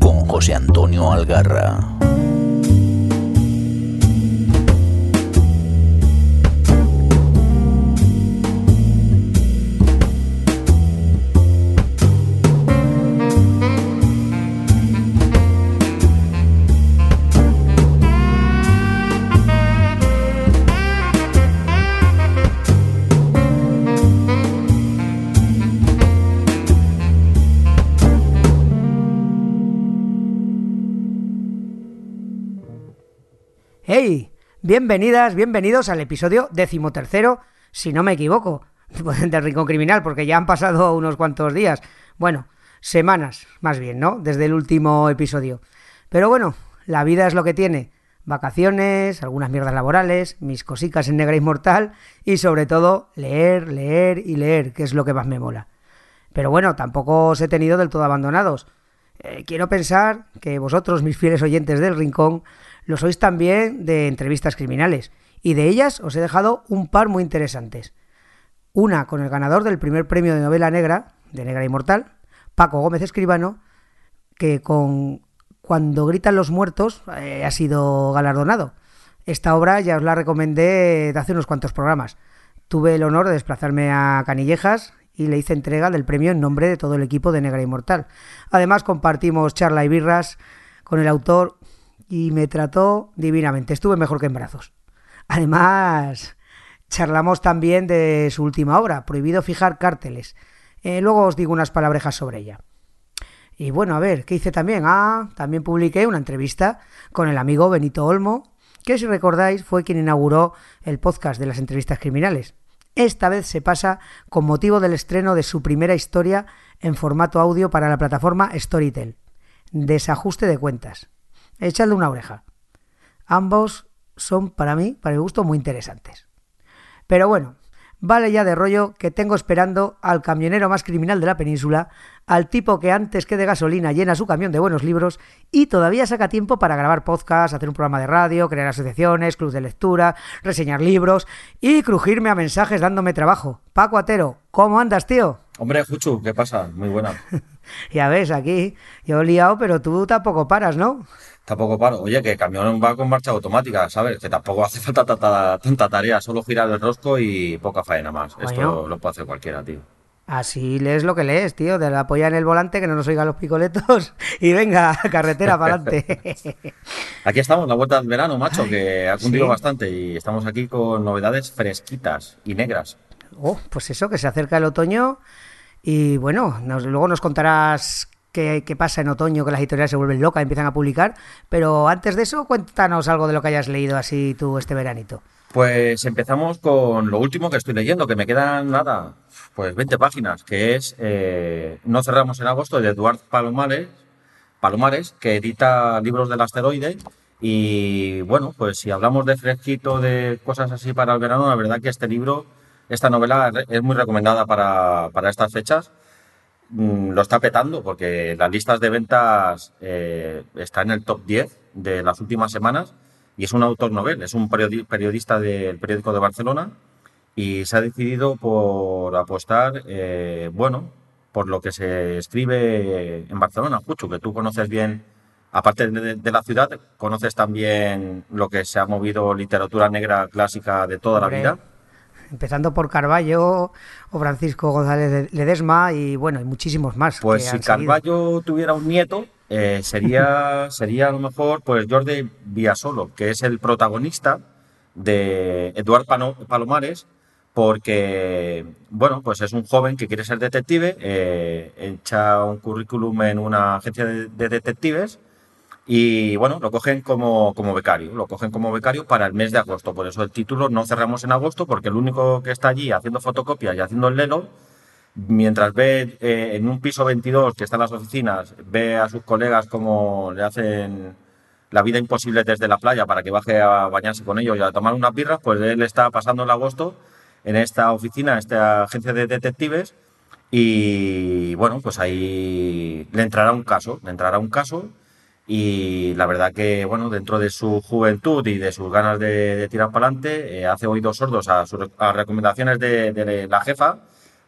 Con José Antonio Algarra. Bienvenidas, bienvenidos al episodio decimotercero, si no me equivoco, del Rincón Criminal, porque ya han pasado unos cuantos días. Bueno, semanas, más bien, ¿no? Desde el último episodio. Pero bueno, la vida es lo que tiene. Vacaciones, algunas mierdas laborales, mis cosicas en negra inmortal y sobre todo leer, leer y leer, que es lo que más me mola. Pero bueno, tampoco os he tenido del todo abandonados. Eh, quiero pensar que vosotros, mis fieles oyentes del Rincón, lo sois también de entrevistas criminales, y de ellas os he dejado un par muy interesantes. Una con el ganador del primer premio de novela negra, de Negra Inmortal, Paco Gómez Escribano, que con Cuando gritan los muertos eh, ha sido galardonado. Esta obra ya os la recomendé de hace unos cuantos programas. Tuve el honor de desplazarme a Canillejas y le hice entrega del premio en nombre de todo el equipo de Negra Inmortal. Además compartimos charla y birras con el autor y me trató divinamente. Estuve mejor que en brazos. Además, charlamos también de su última obra, Prohibido fijar cárteles. Eh, luego os digo unas palabrejas sobre ella. Y bueno, a ver, ¿qué hice también? Ah, también publiqué una entrevista con el amigo Benito Olmo, que si recordáis fue quien inauguró el podcast de las entrevistas criminales. Esta vez se pasa con motivo del estreno de su primera historia en formato audio para la plataforma Storytel. Desajuste de cuentas. Echadle una oreja. Ambos son para mí, para mi gusto, muy interesantes. Pero bueno, vale ya de rollo que tengo esperando al camionero más criminal de la península, al tipo que antes que de gasolina llena su camión de buenos libros y todavía saca tiempo para grabar podcasts, hacer un programa de radio, crear asociaciones, clubs de lectura, reseñar libros y crujirme a mensajes dándome trabajo. Paco Atero, ¿cómo andas, tío? Hombre, Juchu, ¿qué pasa? Muy buena. ya ves, aquí yo he liado, pero tú tampoco paras, ¿no? Tampoco paro. Oye, que el camión va con marcha automática, ¿sabes? Que tampoco hace falta tanta, tarea, solo girar el rosco y poca faena más. Esto lo puede hacer cualquiera, tío. Así lees lo que lees, tío, de la polla en el volante, que no nos oigan los picoletos y venga, carretera para adelante. aquí estamos, la vuelta del verano, macho, que ha cumplido bastante y estamos aquí con novedades fresquitas y negras. Oh, pues eso, que se acerca el otoño y bueno, luego nos contarás qué, pasa en otoño, que las editoriales se vuelven locas y empiezan a publicar. Pero antes de eso, cuéntanos algo de lo que hayas leído así tú este veranito. Pues empezamos con lo último que estoy leyendo, que me quedan nada, pues 20 páginas, que es eh, No cerramos en agosto de Eduard Palomares, Palomares, que edita libros del asteroide. Y bueno, pues si hablamos de fresquito, de cosas así para el verano, la verdad que este libro, esta novela es muy recomendada para, para estas fechas Mm, lo está petando porque las listas de ventas eh, está en el top 10 de las últimas semanas y es un autor novel, es un periodista del periódico de Barcelona y se ha decidido por apostar, eh, bueno, por lo que se escribe en Barcelona, Pucho, que tú conoces bien, aparte de, la ciudad, conoces también lo que se ha movido literatura negra clásica de toda la vida empezando por Carballo o Francisco González Ledesma y bueno, y muchísimos más. Pues si Carballo tuviera un nieto, eh, sería, sería a lo mejor pues Jordi Villasolo, que es el protagonista de Eduard Palomares, porque, bueno, pues es un joven que quiere ser detective, eh, echa un currículum en una agencia de detectives y bueno, lo cogen como, como, becario, lo cogen como becario para el mes de agosto. Por eso el título no cerramos en agosto, porque el único que está allí haciendo fotocopias y haciendo el lelo, mientras ve eh, en un piso 22 que está en las oficinas, ve a sus colegas como le hacen la vida imposible desde la playa para que baje a bañarse con ellos y a tomar unas birras, pues él está pasando el agosto en esta oficina, en esta agencia de detectives, y bueno, pues ahí le entrará un caso, le entrará un caso y la verdad que, bueno, dentro de su juventud y de sus ganas de, tirar para adelante, eh, hace oídos sordos a, sus recomendaciones de, la jefa,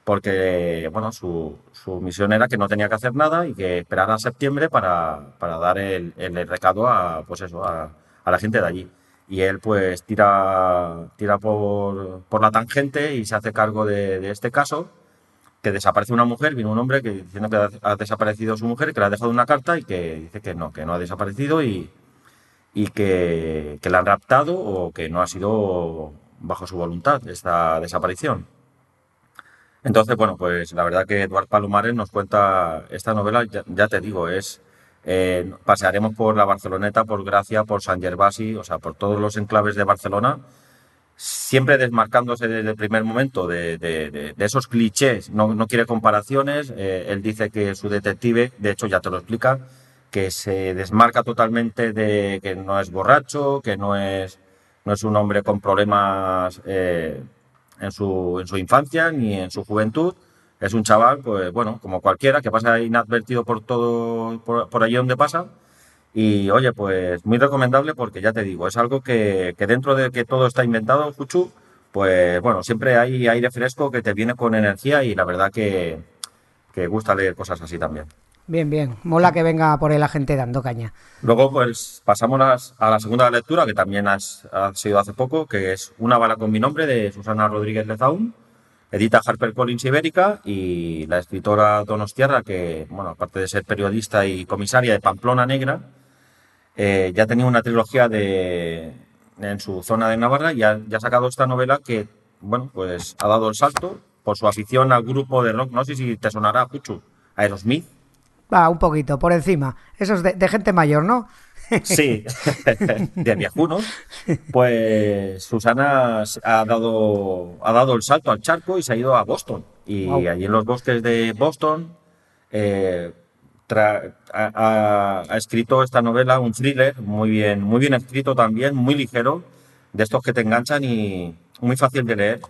porque, bueno, su, su misión era que no tenía que hacer nada y que esperara a septiembre para, para dar el, el recado a, pues eso, a, a la gente de allí. Y él pues tira, tira por, por la tangente y se hace cargo de, de, este caso, que desaparece una mujer, viene un hombre que diciendo que ha desaparecido su mujer, que le ha dejado una carta y que dice que no, que no ha desaparecido y, y que, que la han raptado o que no ha sido bajo su voluntad esta desaparición. Entonces, bueno, pues la verdad que Eduard Palomares nos cuenta esta novela, ya, ya te digo, es eh, pasearemos por la Barceloneta, por Gracia, por San Gervasi, o sea, por todos los enclaves de Barcelona, siempre desmarcándose desde el primer momento de, esos clichés. No, no quiere comparaciones. Eh, él dice que su detective, de hecho ya te lo explica, que se desmarca totalmente de que no es borracho, que no es, no es un hombre con problemas eh, en, su, en su infancia ni en su juventud es un chaval, pues bueno, como cualquiera, que pasa inadvertido por todo, por allí donde pasa. Y oye, pues muy recomendable porque ya te digo, es algo que, que dentro de que todo está inventado, Fuchu, pues bueno, siempre hay aire fresco que te viene con energía y la verdad que, que gusta leer cosas así también. Bien, bien. Mola que venga por ahí la gente dando caña. Luego, pues pasamos a la segunda lectura, que también ha sido hace poco, que es Una bala con mi nombre, de Susana Rodríguez Lezaún edita HarperCollins Ibérica y la escritora Donostiarra, que, bueno, aparte de ser periodista y comisaria de Pamplona Negra, eh, ya tenía una trilogía de, en su zona de Navarra y ha, ya ha sacado esta novela que, bueno, pues ha dado el salto por su afición al grupo de rock. No sé si te sonará, Puchu, Aerosmith. Va, un poquito, por encima. Eso es de, de gente mayor, ¿no? Sí, de viejunos. Pues Susana ha dado, ha dado el salto al charco y se ha ido a Boston. Y wow. allí en los bosques de Boston eh, tra, ha, ha, escrito esta novela, un thriller muy bien, muy bien escrito también, muy ligero, de estos que te enganchan y muy fácil de leer.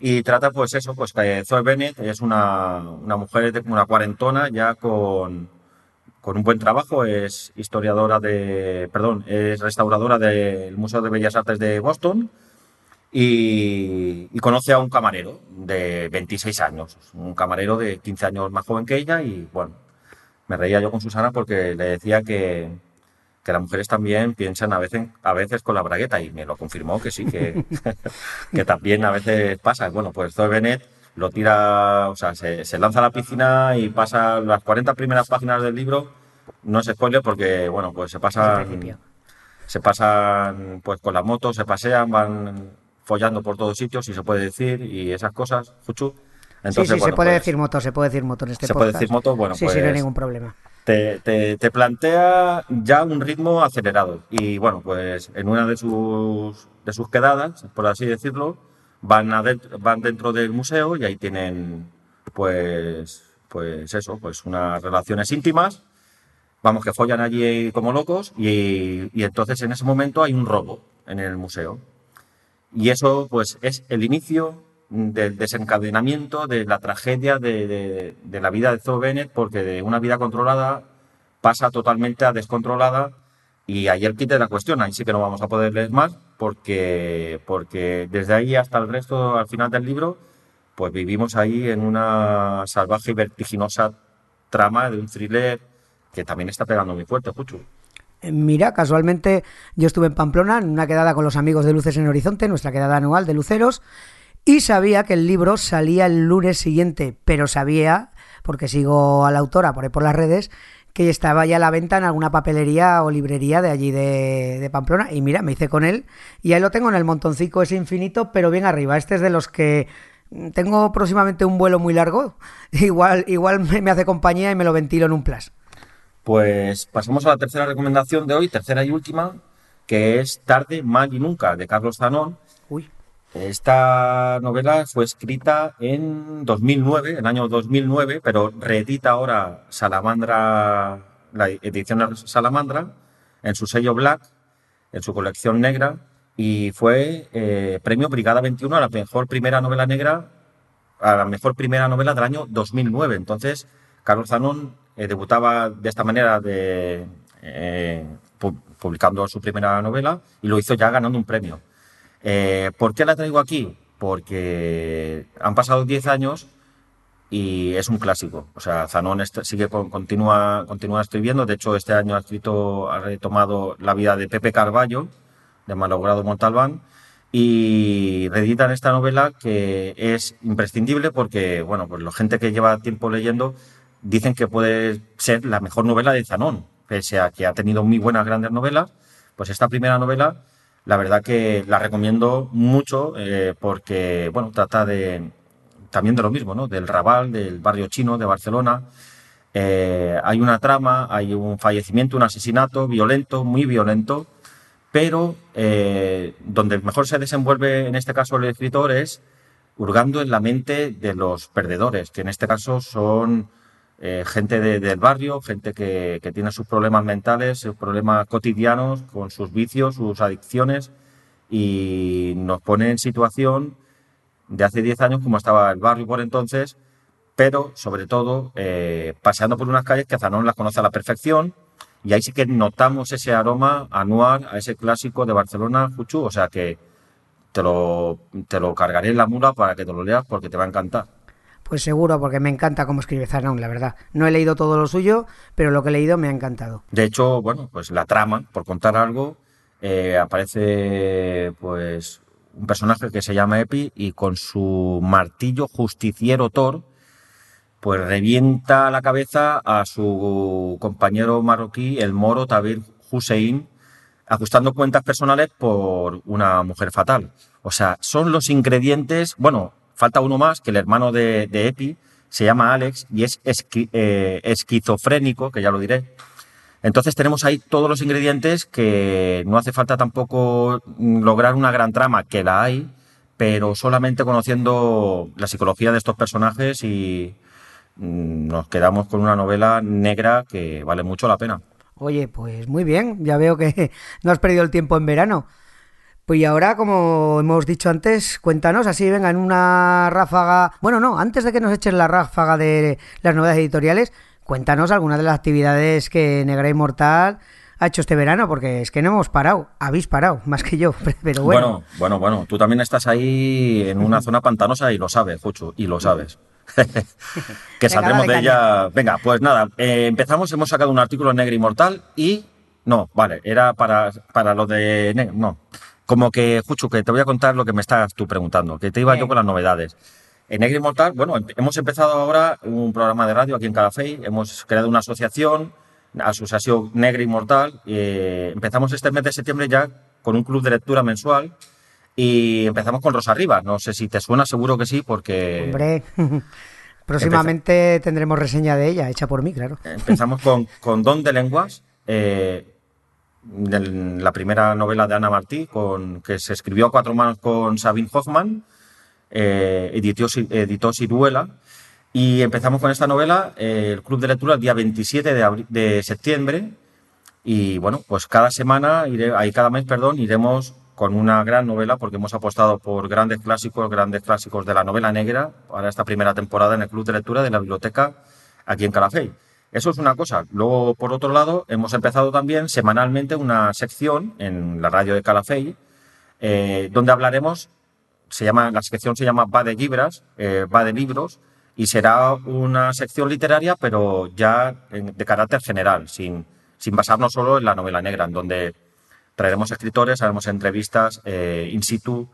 Y trata pues eso, pues que Zoe Bennett es una, una mujer una cuarentona ya con con un buen trabajo, es historiadora de, perdón, es restauradora del Museo de Bellas Artes de Boston y, y, conoce a un camarero de 26 años, un camarero de 15 años más joven que ella y bueno, me reía yo con Susana porque le decía que, que las mujeres también piensan a veces, a veces con la bragueta y me lo confirmó que sí, que, que también a veces pasa. Bueno, pues Zoe Bennett lo tira, o sea, se, se, lanza a la piscina y pasa las 40 primeras páginas del libro. No es spoiler porque, bueno, pues se pasan, se pasan pues con la moto, se pasean, van follando por todos sitios, si se puede decir, y esas cosas, Fuchu. Entonces, sí, sí, bueno, se puede pues, decir moto, se puede decir moto en este Se podcast. puede decir moto, bueno, sí, pues... Sí, no hay ningún problema. Te, te, te, plantea ya un ritmo acelerado. Y bueno, pues en una de sus, de sus quedadas, por así decirlo, van, adentro, van dentro del museo y ahí tienen, pues, pues eso, pues unas relaciones íntimas. Vamos, que follan allí como locos y, y entonces en ese momento hay un robo en el museo. Y eso, pues, es el inicio del desencadenamiento de la tragedia de, de, la vida de Zoe Bennett, porque de una vida controlada pasa totalmente a descontrolada y ahí el kit de la cuestión, ahí sí que no vamos a poder leer más, porque, porque desde ahí hasta el resto, al final del libro, pues vivimos ahí en una salvaje y vertiginosa trama de un thriller que también está pegando muy fuerte, Puchu. Mira, casualmente yo estuve en Pamplona en una quedada con los amigos de Luces en Horizonte, nuestra quedada anual de Luceros, y sabía que el libro salía el lunes siguiente, pero sabía, porque sigo a la autora por ahí por las redes, que estaba ya a la venta en alguna papelería o librería de allí de, Pamplona. Y mira, me hice con él y ahí lo tengo en el montoncico ese infinito, pero bien arriba. Este es de los que tengo próximamente un vuelo muy largo. Igual, igual me hace compañía y me lo ventilo en un plus. Pues pasamos a la tercera recomendación de hoy, tercera y última, que es Tarde, Mal y Nunca, de Carlos Zanón. Esta novela fue escrita en 2009, en el año 2009, pero reedita ahora Salamandra, la edición Salamandra, en su sello Black, en su colección negra, y fue eh, premio Brigada 21 a la mejor primera novela negra, a la mejor primera novela del año 2009. Entonces, Carlos Zanón eh, debutaba de esta manera de, eh, publicando su primera novela y lo hizo ya ganando un premio. Eh, ¿Por qué la traigo aquí? Porque han pasado 10 años y es un clásico. O sea, Zanón sigue continúa, continúa escribiendo. De hecho, este año ha escrito, ha retomado la vida de Pepe Carballo, de Malogrado Montalbán, y reeditan esta novela que es imprescindible porque, bueno, pues la gente que lleva tiempo leyendo dicen que puede ser la mejor novela de Zanón, pese a que ha tenido muy buenas grandes novelas. Pues esta primera novela, la verdad que la recomiendo mucho eh, porque, bueno, trata de, también de lo mismo, ¿no? Del Raval, del barrio chino de Barcelona. Eh, hay una trama, hay un fallecimiento, un asesinato violento, muy violento, pero eh, donde mejor se desenvuelve en este caso el escritor es hurgando en la mente de los perdedores, que en este caso son eh, gente del barrio, gente que, tiene sus problemas mentales, sus problemas cotidianos, con sus vicios, sus adicciones, y nos pone en situación de hace 10 años como estaba el barrio por entonces, pero sobre todo eh, paseando por unas calles que Zanón las conoce a la perfección y ahí sí que notamos ese aroma anual a ese clásico de Barcelona, Juchu, o sea que te lo, te lo cargaré en la mula para que te lo leas porque te va a encantar. Pues seguro, porque me encanta cómo escribe Zanón, la verdad. No he leído todo lo suyo, pero lo que he leído me ha encantado. De hecho, bueno, pues la trama, por contar algo, eh, aparece pues un personaje que se llama Epi y con su martillo justiciero Thor, pues revienta la cabeza a su compañero marroquí, el moro Tabir Hussein, ajustando cuentas personales por una mujer fatal. O sea, son los ingredientes, bueno, falta uno más, que el hermano de, Epi se llama Alex y es eh, esquizofrénico, que ya lo diré, entonces tenemos ahí todos los ingredientes que no hace falta tampoco lograr una gran trama, que la hay, pero solamente conociendo la psicología de estos personajes y mm, nos quedamos con una novela negra que vale mucho la pena. Oye, pues muy bien, ya veo que no has perdido el tiempo en verano. Pues y ahora, como hemos dicho antes, cuéntanos así, venga, en una ráfaga. Bueno, no, antes de que nos eches la ráfaga de las novedades editoriales, cuéntanos algunas de las actividades que Negra Inmortal ha hecho este verano, porque es que no hemos parado, habéis parado, más que yo, pero bueno. Bueno, bueno, bueno, tú también estás ahí en una zona pantanosa y lo sabes, Jucho, y lo sabes. que saldremos de ella. Venga, pues nada, eh, empezamos, hemos sacado un artículo en Negra Inmortal y... No, vale, era para, para lo de... No, como que, Jucho, que te voy a contar lo que me estás tú preguntando, que te iba yo con las novedades. En Negri Inmortal, bueno, hemos empezado ahora un programa de radio aquí en Calafey, hemos creado una asociación, Asociación Negri Inmortal, eh, empezamos este mes de septiembre ya con un club de lectura mensual y empezamos con Rosa Rivas. No sé si te suena, seguro que sí, porque... Hombre, próximamente tendremos reseña de ella, hecha por mí, claro. Empezamos con, con Don de Lenguas, eh, la primera novela de Ana Martí, con, que se escribió a cuatro manos con Sabine Hoffman eh, editó, editó Siruela. Y empezamos con esta novela, eh, el Club de Lectura, el día 27 de, de septiembre. Y bueno, pues cada semana, iré, ahí cada mes, perdón, iremos con una gran novela, porque hemos apostado por grandes clásicos, grandes clásicos de la novela negra para esta primera temporada en el Club de Lectura de la Biblioteca aquí en Calafey. Eso es una cosa. Luego, por otro lado, hemos empezado también semanalmente una sección en la radio de Calafey, eh, donde hablaremos se llama, la sección se llama Va de Libras, eh, Va de Libros, y será una sección literaria, pero ya de carácter general, sin, sin basarnos solo en la novela negra, en donde traeremos escritores, haremos entrevistas eh, in situ,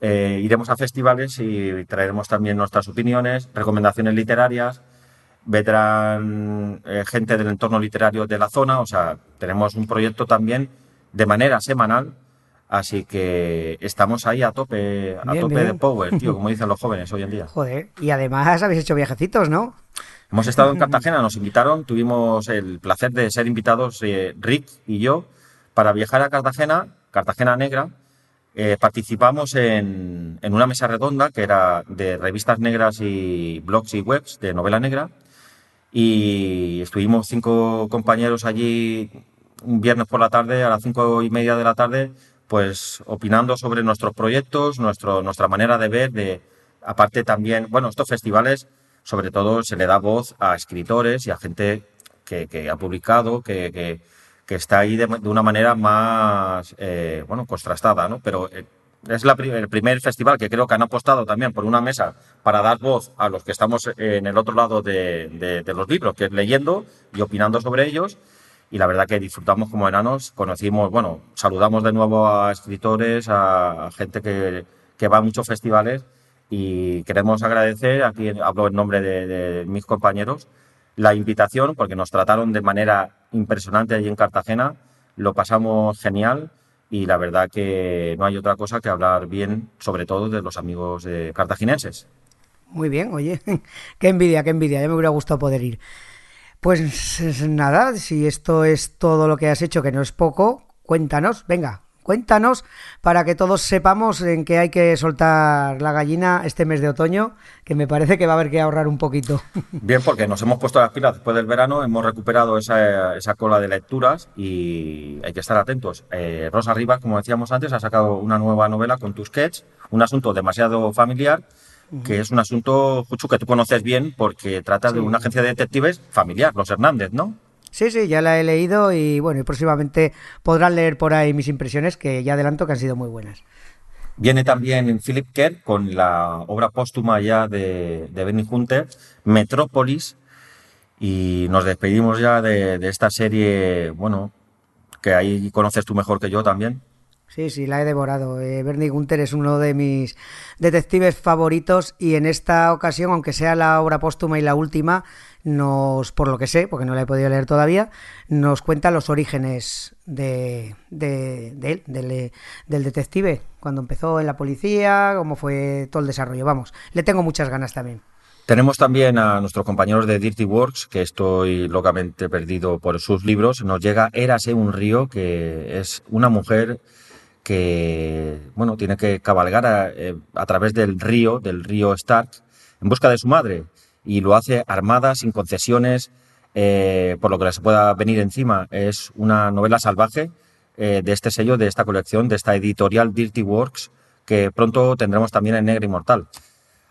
eh, iremos a festivales y traeremos también nuestras opiniones, recomendaciones literarias, vendrán gente del entorno literario de la zona, o sea, tenemos un proyecto también de manera semanal Así que estamos ahí a tope, a tope de power, tío, como dicen los jóvenes hoy en día. Joder, y además habéis hecho viajecitos, ¿no? Hemos estado en Cartagena, nos invitaron, tuvimos el placer de ser invitados eh, Rick y yo para viajar a Cartagena, Cartagena Negra. Eh, participamos en, en, una mesa redonda que era de revistas negras y blogs y webs de novela negra. Y estuvimos cinco compañeros allí un viernes por la tarde, a las cinco y media de la tarde, pues opinando sobre nuestros proyectos, nuestro, nuestra manera de ver, de aparte también, bueno, estos festivales sobre todo se le da voz a escritores y a gente que, ha publicado, que, está ahí de, una manera más, eh, bueno, contrastada, ¿no? Pero eh, es el primer festival que creo que han apostado también por una mesa para dar voz a los que estamos en el otro lado de, los libros, que es leyendo y opinando sobre ellos. Y la verdad que disfrutamos como enanos, conocimos, bueno, saludamos de nuevo a escritores, a, gente que, que, va a muchos festivales y queremos agradecer, aquí hablo en nombre de mis compañeros, la invitación porque nos trataron de manera impresionante allí en Cartagena, lo pasamos genial y la verdad que no hay otra cosa que hablar bien, sobre todo de los amigos cartaginenses. Muy bien, oye, qué envidia, qué envidia, ya me hubiera gustado poder ir. Pues nada, si esto es todo lo que has hecho, que no es poco, cuéntanos, venga, Cuéntanos para que todos sepamos en qué hay que soltar la gallina este mes de otoño, que me parece que va a haber que ahorrar un poquito. Bien, porque nos hemos puesto las pilas después del verano, hemos recuperado esa, cola de lecturas y hay que estar atentos. Eh, Rosa Rivas, como decíamos antes, ha sacado una nueva novela con Tusquets, un asunto demasiado familiar, que es un asunto, Juchu, que tú conoces bien porque trata de una agencia de detectives familiar, los Hernández, ¿no? Sí, sí, ya la he leído y bueno, y próximamente podrán leer por ahí mis impresiones, que ya adelanto que han sido muy buenas. Viene también Philip Kerr con la obra póstuma ya de, de Benny Hunter, Metrópolis, y nos despedimos ya de, de, esta serie, bueno, que ahí conoces tú mejor que yo también. Sí, sí, la he devorado. Eh, Bernie Gunther es uno de mis detectives favoritos y en esta ocasión, aunque sea la obra póstuma y la última, nos, por lo que sé, porque no la he podido leer todavía, nos cuenta los orígenes de, de, él, del, del, detective, cuando empezó en la policía, cómo fue todo el desarrollo. Vamos, le tengo muchas ganas también. Tenemos también a nuestros compañeros de Dirty Works, que estoy locamente perdido por sus libros. Nos llega Érase un río, que es una mujer que bueno, tiene que cabalgar a, eh, a, través del río, del río Stark, en busca de su madre. Y lo hace armada, sin concesiones, eh, por lo que les pueda venir encima. Es una novela salvaje eh, de este sello, de esta colección, de esta editorial Dirty Works, que pronto tendremos también en Negro Inmortal.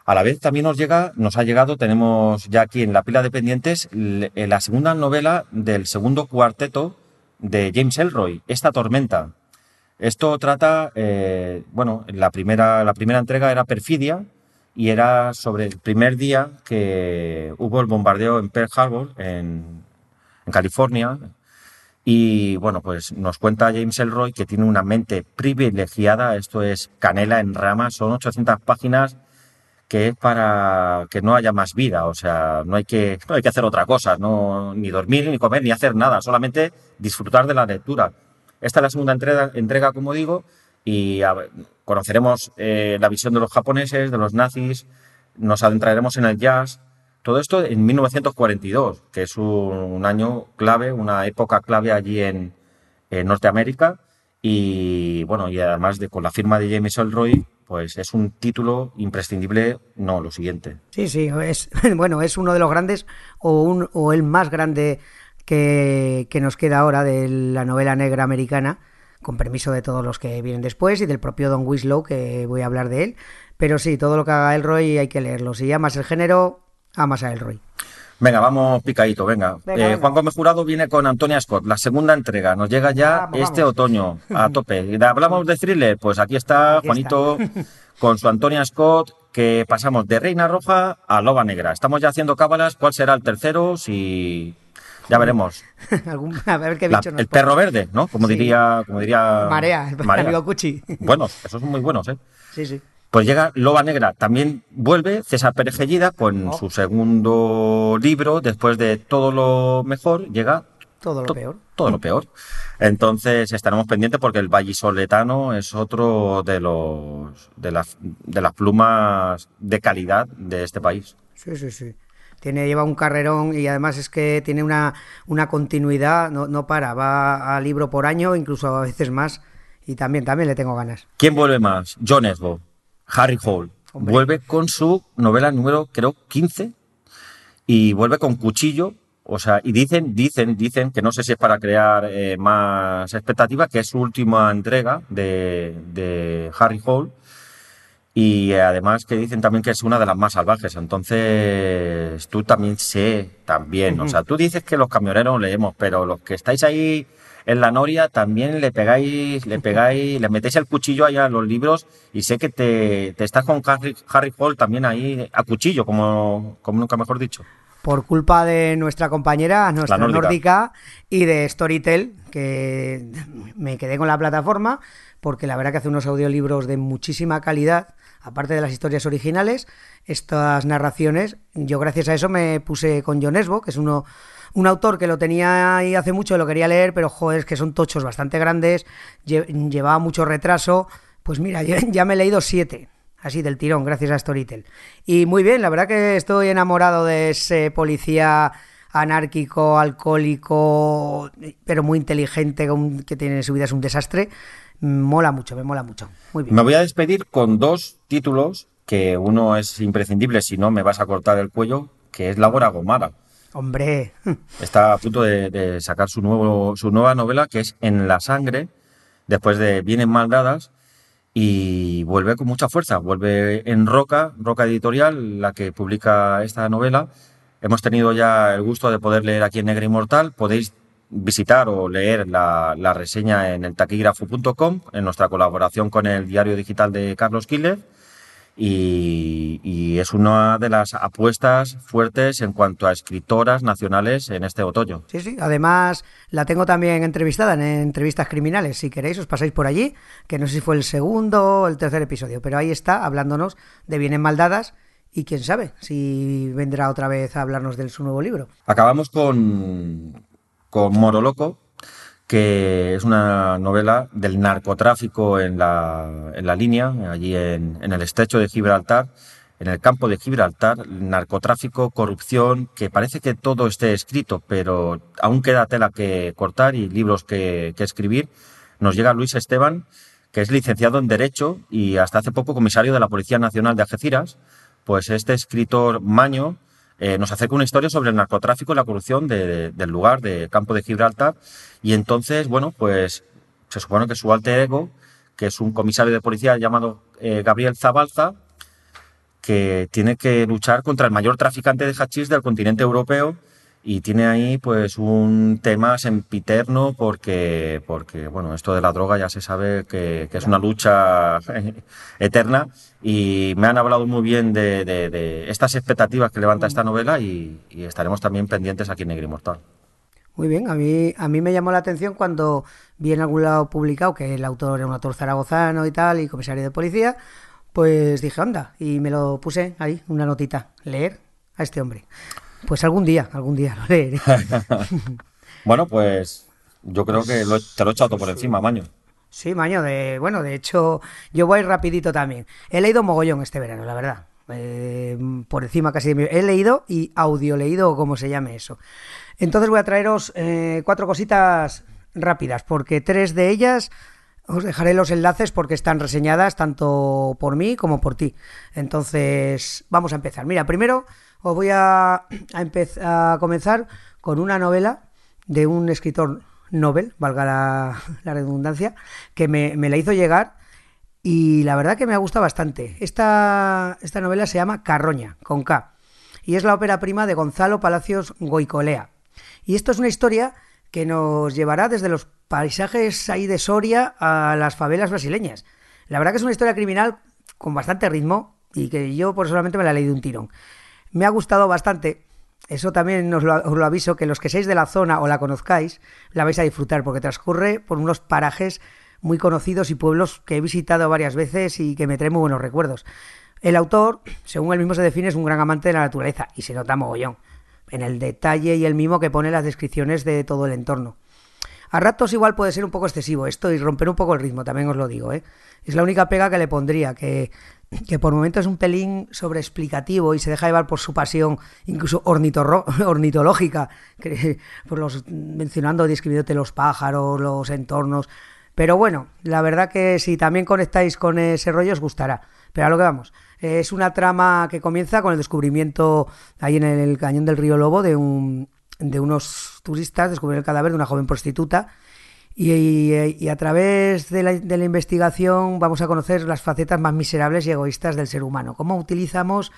A la vez también nos llega, nos ha llegado, tenemos ya aquí en la pila de pendientes la segunda novela del segundo cuarteto de James Elroy, Esta tormenta, esto trata, eh, bueno, la primera, la primera entrega era Perfidia y era sobre el primer día que hubo el bombardeo en Pearl Harbor, en, California. Y bueno, pues nos cuenta James Elroy que tiene una mente privilegiada, esto es canela en rama, son 800 páginas que es para que no haya más vida, o sea, no hay que, no hay que hacer otra cosa, no, ni dormir, ni comer, ni hacer nada, solamente disfrutar de la lectura. Esta es la segunda entrega, entrega como digo, y conoceremos eh, la visión de los japoneses, de los nazis, nos adentraremos en el jazz. Todo esto en 1942, que es un, año clave, una época clave allí en, Norteamérica. Y bueno, y además de con la firma de James Elroy, pues es un título imprescindible, no lo siguiente. Sí, sí, es bueno, es uno de los grandes o un o el más grande que, nos queda ahora de la novela negra americana, con permiso de todos los que vienen después y del propio Don Winslow, que voy a hablar de él. Pero sí, todo lo que haga Elroy hay que leerlo. Si amas el género, amas a Elroy. Venga, vamos picadito, venga. Eh, Juan Gómez Jurado viene con Antonia Scott, la segunda entrega. Nos llega ya este otoño, a tope. ¿Hablamos de thriller? Pues aquí está Juanito con su Antonia Scott, que pasamos de Reina Roja a Loba Negra. Estamos ya haciendo cábalas. ¿Cuál será el tercero? Si ya veremos. a ver qué bicho El perro verde, ¿no? Como diría, como diría. Marea, el Marea. Cuchi. Bueno, esos son muy buenos, ¿eh? Sí, sí. Pues llega Loba Negra, también vuelve César Perejellida con oh. su segundo libro, después de todo lo mejor, llega todo lo peor. Todo lo peor. Entonces estaremos pendientes porque el vallisoletano es otro de los de las, de las plumas de calidad de este país. Sí, sí, sí tiene, lleva un carrerón y además es que tiene una, una continuidad, no, no para, va a libro por año, incluso a veces más, y también, también le tengo ganas. ¿Quién vuelve más? John Esbo, Harry Hall. Vuelve con su novela número, creo, 15, y vuelve con Cuchillo, o sea, y dicen, dicen, dicen, que no sé si es para crear eh, más expectativa, que es su última entrega de, de Harry Hall, y además que dicen también que es una de las más salvajes. Entonces, tú también sé, también. O sea, tú dices que los camioneros leemos, pero los que estáis ahí en la noria también le pegáis, le pegáis, le metéis el cuchillo allá a los libros y sé que te, te estás con Harry, Harry Hall también ahí a cuchillo, como, como nunca mejor dicho por culpa de nuestra compañera, nuestra nórdica. y de Storytel, que me quedé con la plataforma, porque la verdad que hace unos audiolibros de muchísima calidad, aparte de las historias originales, estas narraciones, yo gracias a eso me puse con John Esbo, que es uno un autor que lo tenía ahí hace mucho, lo quería leer, pero joder, es que son tochos bastante grandes, llevaba mucho retraso. Pues mira, ya me he leído siete así del tirón, gracias a Storytel. Y muy bien, la verdad que estoy enamorado de ese policía anárquico, alcohólico, pero muy inteligente, que tiene su vida es un desastre. Mola mucho, me mola mucho. Muy bien. Me voy a despedir con dos títulos que uno es imprescindible, si no me vas a cortar el cuello, que es Laura Gomara. Hombre. Está a punto de, de sacar su, nuevo, su nueva novela, que es En la sangre, después de Vienen mal dadas y vuelve con mucha fuerza. Vuelve en Roca, Roca Editorial, la que publica esta novela. Hemos tenido ya el gusto de poder leer aquí en Negra Inmortal. Podéis visitar o leer la, reseña en el taquígrafo.com, en nuestra colaboración con el diario digital de Carlos Killer y, es una de las apuestas fuertes en cuanto a escritoras nacionales en este otoño. Sí, sí, además la tengo también entrevistada en entrevistas criminales, si queréis os pasáis por allí, que no sé si fue el segundo o el tercer episodio, pero ahí está hablándonos de Bienes Maldadas y quién sabe si vendrá otra vez a hablarnos de su nuevo libro. Acabamos con, con Moro Loco, que es una novela del narcotráfico en la, en la línea, allí en, en, el estrecho de Gibraltar, en el campo de Gibraltar, narcotráfico, corrupción, que parece que todo esté escrito, pero aún queda tela que cortar y libros que, que escribir. Nos llega Luis Esteban, que es licenciado en Derecho y hasta hace poco comisario de la Policía Nacional de Algeciras. Pues este escritor maño eh, nos acerca una historia sobre el narcotráfico y la corrupción del lugar, de Campo de Gibraltar. Y entonces, bueno, pues se supone que su alter ego, que es un comisario de policía llamado eh, Gabriel Zabalza, que tiene que luchar contra el mayor traficante de hachís del continente europeo y tiene ahí pues un tema sempiterno porque, porque bueno, esto de la droga ya se sabe que, es una lucha eterna y me han hablado muy bien de, estas expectativas que levanta esta novela y, estaremos también pendientes aquí en Negri Mortal. Muy bien, a mí, a mí me llamó la atención cuando vi en algún lado publicado que el autor era un autor zaragozano y tal, y comisario de policía, pues dije, anda, y me lo puse ahí, una notita, leer a este hombre. Pues algún día, algún día lo leeré. bueno, pues yo creo que te lo he echado por encima, Maño. Sí, Maño, de, bueno, de hecho, yo voy rapidito también. He leído mogollón este verano, la verdad. Eh, por encima casi de mi... He leído y audio leído, o como se llame eso. Entonces voy a traeros eh, cuatro cositas rápidas, porque tres de ellas os dejaré los enlaces porque están reseñadas tanto por mí como por ti. Entonces, vamos a empezar. Mira, primero os voy a, a, a comenzar con una novela de un escritor Nobel, valga la, redundancia, que me, la hizo llegar y la verdad que me ha gustado bastante. Esta, esta novela se llama Carroña, con K, y es la ópera prima de Gonzalo Palacios Goicolea. Y esto es una historia que nos llevará desde los paisajes ahí de Soria a las favelas brasileñas. La verdad que es una historia criminal con bastante ritmo y que yo por solamente me la he leído un tirón. Me ha gustado bastante. Eso también os lo, aviso, que los que seáis de la zona o la conozcáis, la vais a disfrutar, porque transcurre por unos parajes muy conocidos y pueblos que he visitado varias veces y que me traen muy buenos recuerdos. El autor, según él mismo se define, es un gran amante de la naturaleza y se nota mogollón en el detalle y el mimo que pone las descripciones de todo el entorno. A ratos igual puede ser un poco excesivo esto y romper un poco el ritmo, también os lo digo. ¿eh? Es la única pega que le pondría, que por momentos es un pelín sobreexplicativo y se deja llevar por su pasión, incluso ornitológica, por los, mencionando, describiéndote los pájaros, los entornos. Pero bueno, la verdad que si también conectáis con ese rollo os gustará. Pero a lo que vamos, es una trama que comienza con el descubrimiento ahí en el cañón del río Lobo de, un, de unos turistas, descubrieron el cadáver de una joven prostituta y, a través de la, investigación vamos a conocer las facetas más miserables y egoístas del ser humano. Cómo utilizamos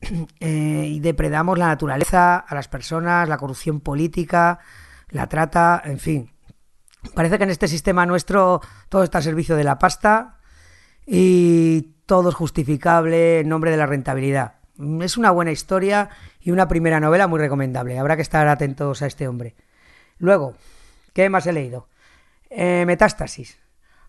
eh, y depredamos la naturaleza, a las personas, la corrupción política, la trata, en fin. Parece que en este sistema nuestro todo está al servicio de la pasta y todo es justificable en nombre de la rentabilidad. Es una buena historia y una primera novela muy recomendable. Habrá que estar atentos a este hombre. Luego, ¿qué más he leído? Eh, Metástasis,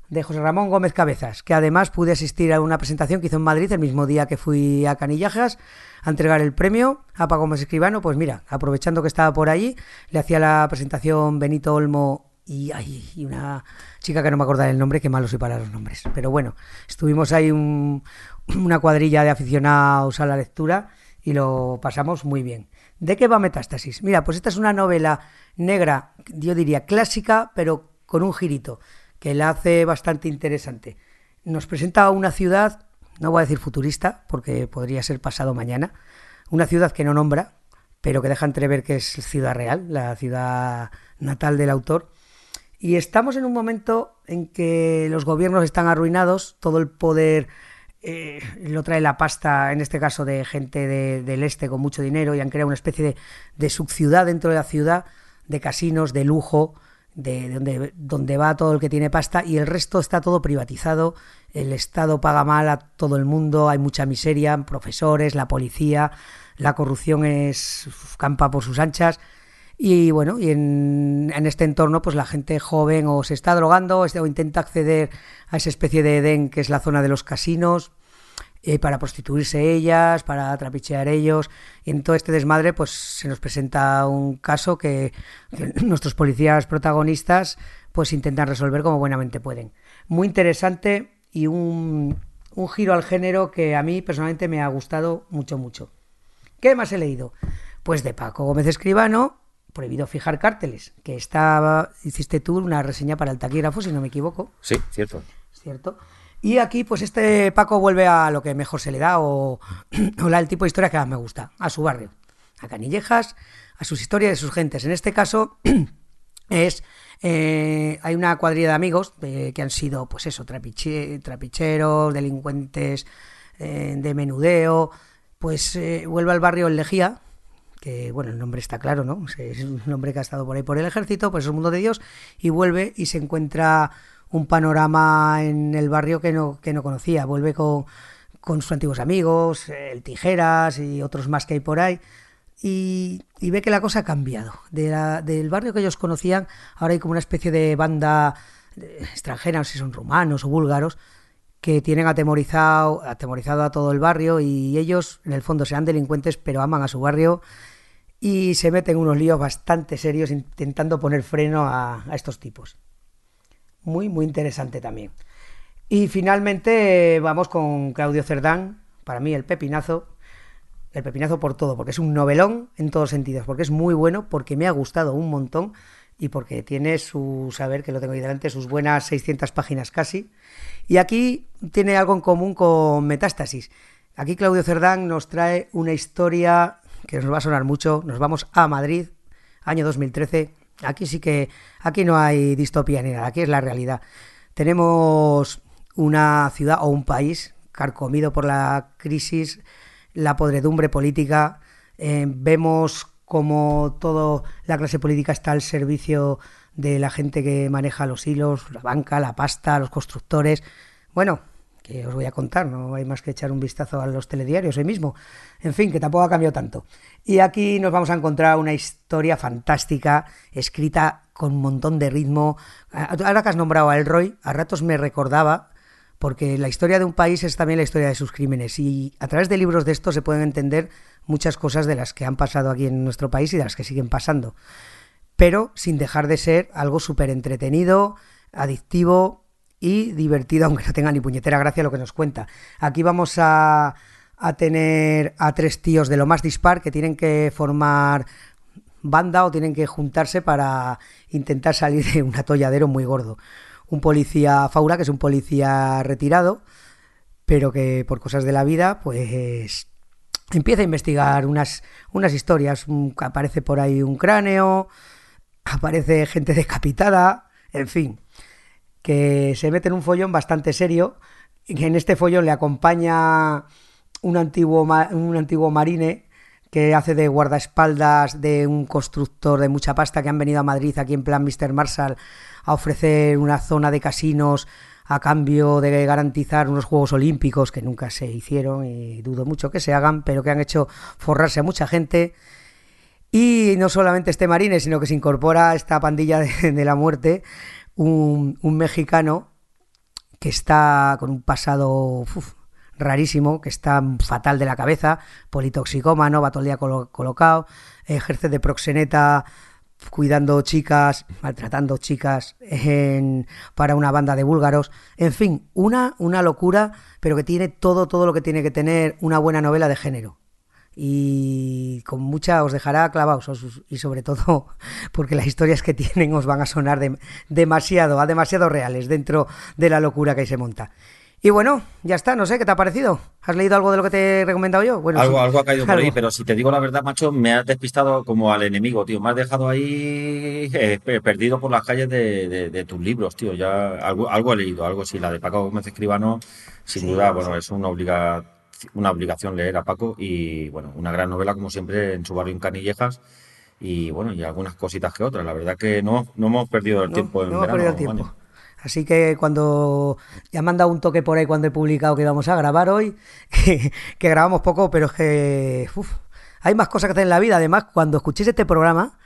de José Ramón Gómez Cabezas, que además pude asistir a una presentación que hizo en Madrid el mismo día que fui a Canillajas a entregar el premio a Paco Gómez Escribano. Pues mira, aprovechando que estaba por allí, le hacía la presentación Benito Olmo y, y una chica que no me acordaré el nombre, que malo soy para los nombres. Pero bueno, estuvimos ahí una cuadrilla de aficionados a la lectura y lo pasamos muy bien. ¿De qué va Metástasis? Mira, pues esta es una novela negra, yo diría clásica, pero con un girito, que la hace bastante interesante. Nos presenta una ciudad, no voy a decir futurista, porque podría ser pasado mañana, una ciudad que no nombra, pero que deja entrever que es ciudad real, la ciudad natal del autor, y estamos en un momento en que los gobiernos están arruinados, todo el poder eh, lo trae la pasta, en este caso de gente del este con mucho dinero, y han creado una especie de, de subciudad dentro de la ciudad, de casinos, de lujo, de donde, donde va todo el que tiene pasta, y el resto está todo privatizado, el Estado paga mal a todo el mundo, hay mucha miseria, profesores, la policía, la corrupción es campa por sus anchas. Y bueno, y en, este entorno, pues la gente joven o se está drogando o, intenta acceder a esa especie de Edén que es la zona de los casinos eh, para prostituirse ellas, para trapichear ellos. Y en todo este desmadre, pues se nos presenta un caso que, nuestros policías protagonistas pues intentan resolver como buenamente pueden. Muy interesante y un, un giro al género que a mí personalmente me ha gustado mucho, mucho. ¿Qué más he leído? Pues de Paco Gómez Escribano, prohibido fijar cárteles, que estaba, hiciste tú una reseña para el taquígrafo, si no me equivoco. Sí, cierto. Cierto. Y aquí, pues este Paco vuelve a lo que mejor se le da, o, o el tipo de historia que más me gusta, a su barrio, a Canillejas, a sus historias de sus gentes. En este caso, es eh, hay una cuadrilla de amigos que han sido, pues eso, trapicheros, delincuentes eh, de menudeo. Pues eh, vuelve al barrio El Lejía, que bueno, el nombre está claro, ¿no? Es un nombre que ha estado por ahí por el ejército, es un mundo de Dios, y vuelve y se encuentra un panorama en el barrio que no, que no conocía. Vuelve con, con sus antiguos amigos, el Tijeras y otros más que hay por ahí. Y, ve que la cosa ha cambiado. De del barrio que ellos conocían, ahora hay como una especie de banda eh, extranjera, no sé si son rumanos o búlgaros, que tienen atemorizado, atemorizado a todo el barrio y ellos en el fondo sean delincuentes pero aman a su barrio y se meten unos líos bastante serios intentando poner freno a, estos tipos. Muy, muy interesante también. Y finalmente vamos con Claudio Cerdán, para mí el pepinazo, el pepinazo por todo, porque es un novelón en todos sentidos, porque es muy bueno, porque me ha gustado un montón y porque tiene su saber, que lo tengo ahí delante, sus buenas 600 páginas casi. Y aquí tiene algo en común con Metástasis. Aquí Claudio Cerdán nos trae una historia que nos va a sonar mucho. Nos vamos a Madrid, año 2013. Aquí sí que, aquí no hay distopía ni nada, aquí es la realidad. Tenemos una ciudad o un país carcomido por la crisis, la podredumbre política. Eh, vemos como toda la clase política está al servicio de la gente que maneja los hilos, la banca, la pasta, los constructores. Bueno, que os voy a contar, no hay más que echar un vistazo a los telediarios hoy mismo. En fin, que tampoco ha cambiado tanto. Y aquí nos vamos a encontrar una historia fantástica, escrita con un montón de ritmo. Ahora que has nombrado a Elroy, a ratos me recordaba, porque la historia de un país es también la historia de sus crímenes. Y a través de libros de estos se pueden entender muchas cosas de las que han pasado aquí en nuestro país y de las que siguen pasando. Pero sin dejar de ser algo súper entretenido, adictivo y divertido, aunque no tenga ni puñetera gracia lo que nos cuenta. Aquí vamos a, a tener a tres tíos de lo más dispar que tienen que formar banda o tienen que juntarse para intentar salir de un atolladero muy gordo. Un policía Faura, que es un policía retirado, pero que por cosas de la vida, pues empieza a investigar unas, unas historias. Aparece por ahí un cráneo, aparece gente decapitada, en fin que se mete en un follón bastante serio, y en este follón le acompaña un antiguo, un antiguo marine que hace de guardaespaldas de un constructor de mucha pasta que han venido a Madrid aquí en plan Mr. Marshall a ofrecer una zona de casinos a cambio de garantizar unos Juegos Olímpicos que nunca se hicieron y dudo mucho que se hagan, pero que han hecho forrarse a mucha gente. Y no solamente este marine, sino que se incorpora esta pandilla de, la muerte un, mexicano que está con un pasado rarísimo, que está fatal de la cabeza, politoxicómano, va todo el día colocado, ejerce de proxeneta cuidando chicas, maltratando chicas para una banda de búlgaros. En fin, una, una locura, pero que tiene todo, todo lo que tiene que tener una buena novela de género. Y con mucha os dejará clavados y sobre todo porque las historias que tienen os van a sonar demasiado, a demasiado reales dentro de la locura que ahí se monta. Y bueno, ya está, no sé, ¿qué te ha parecido? ¿Has leído algo de lo que te he recomendado yo? Bueno, algo, algo ha caído por ahí, pero si te digo la verdad, macho, me has despistado como al enemigo, tío. Me has dejado ahí eh, perdido por las calles de, tus libros, tío. Ya algo, algo he leído, algo sí. La de Paco Gómez Escribano, sin duda, bueno, es una obliga, una obligación leer a Paco y, bueno, una gran novela, como siempre, en su barrio en Canillejas. Y bueno, y algunas cositas que otras. La verdad que no, no hemos perdido el tiempo en no Hemos perdido el tiempo. Así que cuando ya me han dado un toque por ahí cuando he publicado que íbamos a grabar hoy, que, grabamos poco, pero es que hay más cosas que hacer en la vida. Además, cuando escuchéis este programa,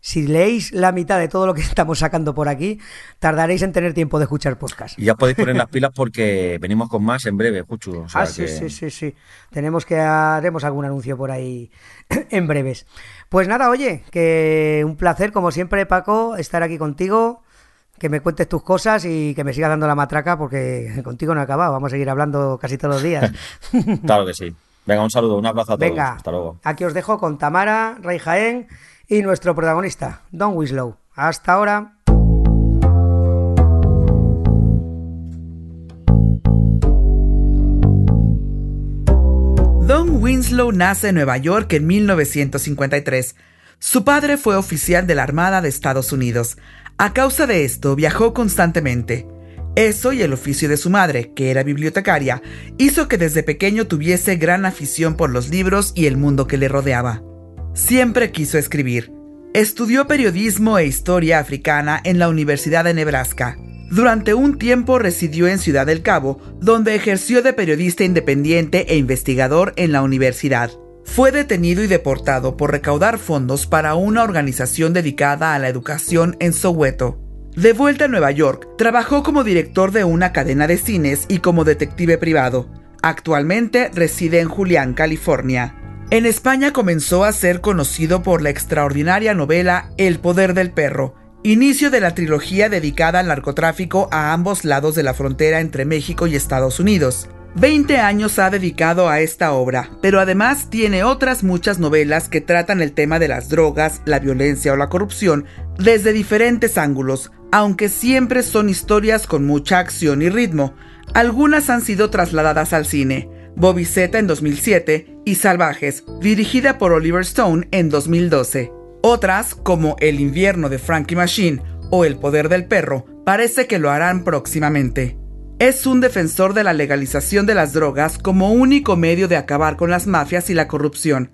si leéis la mitad de todo lo que estamos sacando por aquí, tardaréis en tener tiempo de escuchar podcast. Y ya podéis poner las pilas porque venimos con más en breve, Juchu. ah, sí, sí, sí, sí. Tenemos que haremos algún anuncio por ahí en breves. Pues nada, oye, que un placer, como siempre, Paco, estar aquí contigo que me cuentes tus cosas y que me sigas dando la matraca porque contigo no he acabado. Vamos a seguir hablando casi todos los días. claro que sí. Venga, un saludo, un abrazo a todos. Venga, hasta luego. Aquí os dejo con Tamara, Rey Jaén y nuestro protagonista, Don Winslow. Hasta ahora. Don Winslow nace en Nueva York en 1953. Su padre fue oficial de la Armada de Estados Unidos. A causa de esto, viajó constantemente. Eso y el oficio de su madre, que era bibliotecaria, hizo que desde pequeño tuviese gran afición por los libros y el mundo que le rodeaba. Siempre quiso escribir. Estudió periodismo e historia africana en la Universidad de Nebraska. Durante un tiempo residió en Ciudad del Cabo, donde ejerció de periodista independiente e investigador en la universidad. Fue detenido y deportado por recaudar fondos para una organización dedicada a la educación en Soweto. De vuelta a Nueva York, trabajó como director de una cadena de cines y como detective privado. Actualmente reside en Julián, California. En España comenzó a ser conocido por la extraordinaria novela El poder del perro, inicio de la trilogía dedicada al narcotráfico a ambos lados de la frontera entre México y Estados Unidos. 20 años ha dedicado a esta obra, pero además tiene otras muchas novelas que tratan el tema de las drogas, la violencia o la corrupción desde diferentes ángulos, aunque siempre son historias con mucha acción y ritmo. Algunas han sido trasladadas al cine. Bobby en 2007 y Salvajes, dirigida por Oliver Stone en 2012. Otras, como El invierno de Frankie Machine o El poder del perro, parece que lo harán próximamente es un defensor de la legalización de las drogas como único medio de acabar con las mafias y la corrupción.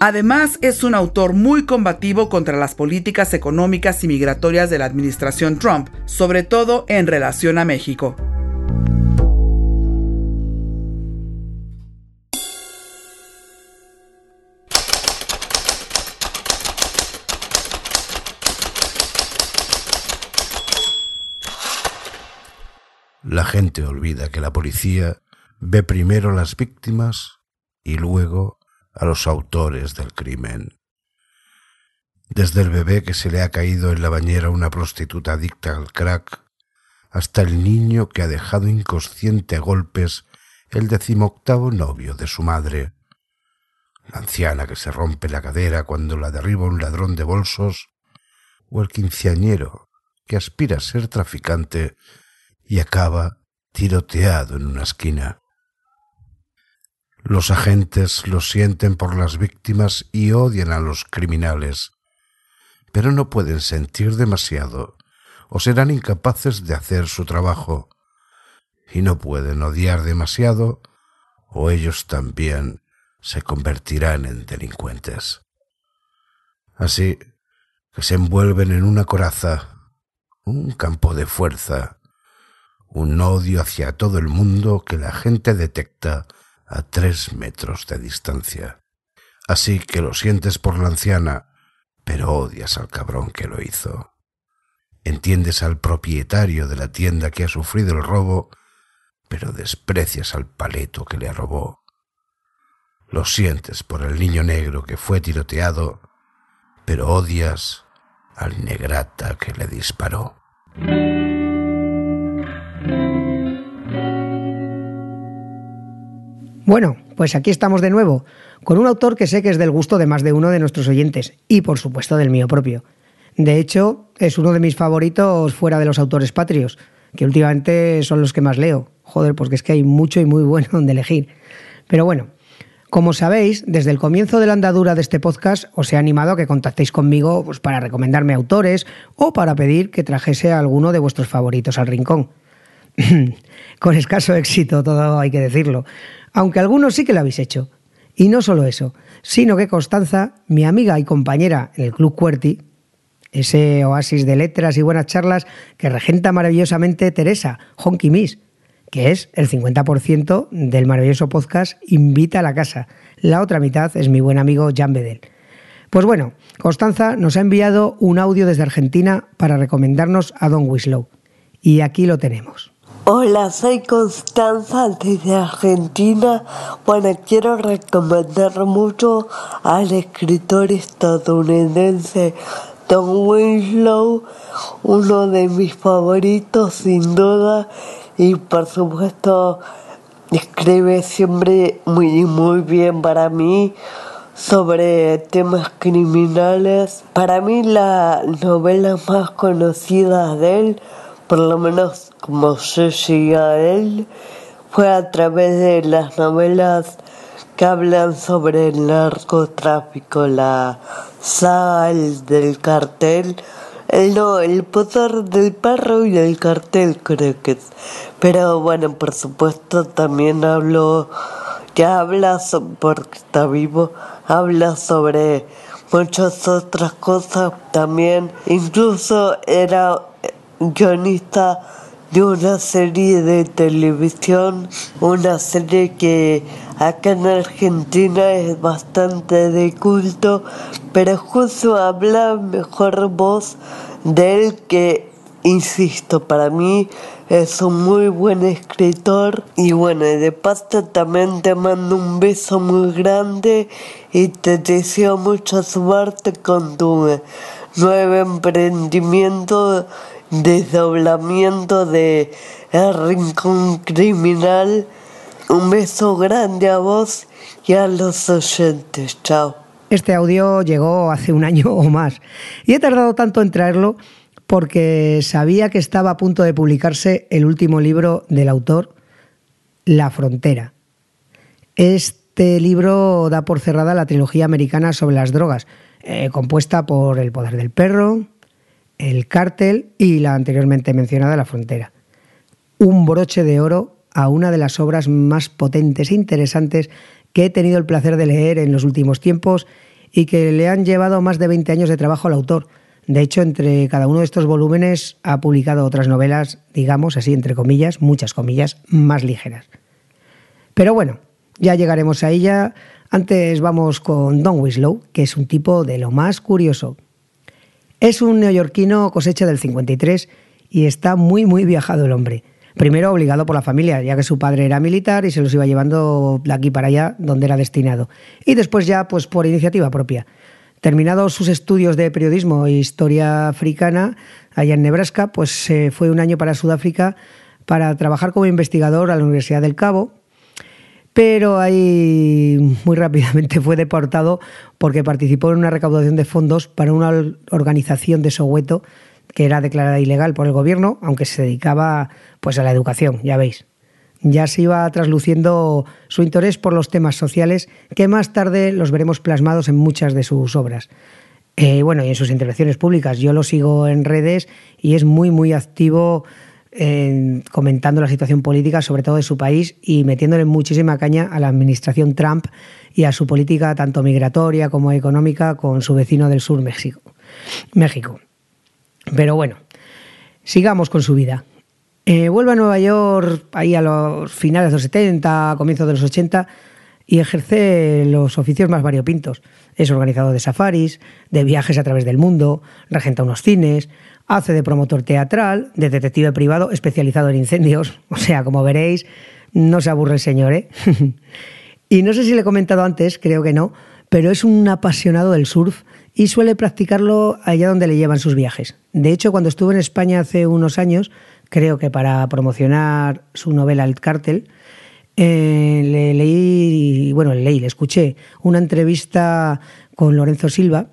Además, es un autor muy combativo contra las políticas económicas y migratorias de la administración Trump, sobre todo en relación a México. La gente olvida que la policía ve primero a las víctimas y luego a los autores del crimen. Desde el bebé que se le ha caído en la bañera una prostituta adicta al crack, hasta el niño que ha dejado inconsciente a golpes el decimoctavo novio de su madre, la anciana que se rompe la cadera cuando la derriba un ladrón de bolsos, o el quinceañero que aspira a ser traficante y acaba tiroteado en una esquina. Los agentes lo sienten por las víctimas y odian a los criminales, pero no pueden sentir demasiado o serán incapaces de hacer su trabajo, y no pueden odiar demasiado o ellos también se convertirán en delincuentes. Así que se envuelven en una coraza un campo de fuerza, un odio hacia todo el mundo que la gente detecta a tres metros de distancia. Así que lo sientes por la anciana, pero odias al cabrón que lo hizo. Entiendes al propietario de la tienda que ha sufrido el robo, pero desprecias al paleto que le robó. Lo sientes por el niño negro que fue tiroteado, pero odias al negrata que le disparó. Bueno, pues aquí estamos de nuevo, con un autor que sé que es del gusto de más de uno de nuestros oyentes, y por supuesto del mío propio. De hecho, es uno de mis favoritos fuera de los autores patrios, que últimamente son los que más leo. Joder, porque es que hay mucho y muy bueno donde elegir. Pero bueno, como sabéis, desde el comienzo de la andadura de este podcast os he animado a que contactéis conmigo pues, para recomendarme autores o para pedir que trajese a alguno de vuestros favoritos al rincón. Con escaso éxito, todo hay que decirlo aunque algunos sí que lo habéis hecho. Y no solo eso, sino que Constanza, mi amiga y compañera en el Club Cuerti, ese oasis de letras y buenas charlas que regenta maravillosamente Teresa, Honky Miss, que es el 50% del maravilloso podcast Invita a la Casa. La otra mitad es mi buen amigo Jan Bedel. Pues bueno, Constanza nos ha enviado un audio desde Argentina para recomendarnos a Don Wislow. Y aquí lo tenemos. Hola, soy Constanza desde Argentina. Bueno, quiero recomendar mucho al escritor estadounidense Tom Winslow, uno de mis favoritos sin duda y por supuesto escribe siempre muy muy bien para mí sobre temas criminales. Para mí la novela más conocida de él por lo menos como yo llegué a él, fue a través de las novelas que hablan sobre el narcotráfico, la sal del cartel, el, no, el poder del perro y el cartel creo que es. Pero bueno, por supuesto también hablo, ya habla, porque está vivo, habla sobre muchas otras cosas también. Incluso era guionista de una serie de televisión, una serie que acá en Argentina es bastante de culto, pero justo habla mejor voz de él que, insisto, para mí es un muy buen escritor. Y bueno, de paso también te mando un beso muy grande y te deseo mucha suerte con tu nuevo emprendimiento desdoblamiento de El Rincón Criminal. Un beso grande a vos y a los oyentes. Chao. Este audio llegó hace un año o más y he tardado tanto en traerlo porque sabía que estaba a punto de publicarse el último libro del autor, La Frontera. Este libro da por cerrada la trilogía americana sobre las drogas, eh, compuesta por El Poder del Perro, el cártel y la anteriormente mencionada La Frontera. Un broche de oro a una de las obras más potentes e interesantes que he tenido el placer de leer en los últimos tiempos y que le han llevado más de 20 años de trabajo al autor. De hecho, entre cada uno de estos volúmenes ha publicado otras novelas, digamos así, entre comillas, muchas comillas, más ligeras. Pero bueno, ya llegaremos a ella. Antes vamos con Don Winslow, que es un tipo de lo más curioso. Es un neoyorquino cosecha del 53 y está muy, muy viajado el hombre. Primero obligado por la familia, ya que su padre era militar y se los iba llevando de aquí para allá donde era destinado. Y después ya, pues por iniciativa propia. Terminados sus estudios de periodismo e historia africana allá en Nebraska, pues se fue un año para Sudáfrica para trabajar como investigador a la Universidad del Cabo, pero ahí muy rápidamente fue deportado porque participó en una recaudación de fondos para una organización de Soweto que era declarada ilegal por el gobierno, aunque se dedicaba pues a la educación, ya veis. Ya se iba trasluciendo su interés por los temas sociales, que más tarde los veremos plasmados en muchas de sus obras. Eh, bueno, y en sus intervenciones públicas. Yo lo sigo en redes y es muy, muy activo comentando la situación política, sobre todo de su país, y metiéndole muchísima caña a la administración Trump y a su política tanto migratoria como económica con su vecino del sur, México. México. Pero bueno, Sigamos con su vida. Eh, vuelve a Nueva York ahí a los finales de los 70, comienzos de los 80 y ejerce los oficios más variopintos. Es organizador de safaris, de viajes a través del mundo, regenta unos cines, hace de promotor teatral, de detective privado especializado en incendios. O sea, como veréis, no se aburre el señor, ¿eh? y no sé si le he comentado antes, creo que no, pero es un apasionado del surf y suele practicarlo allá donde le llevan sus viajes. De hecho, cuando estuve en España hace unos años, creo que para promocionar su novela El cártel, eh, le leí, bueno, le leí, le escuché una entrevista con Lorenzo Silva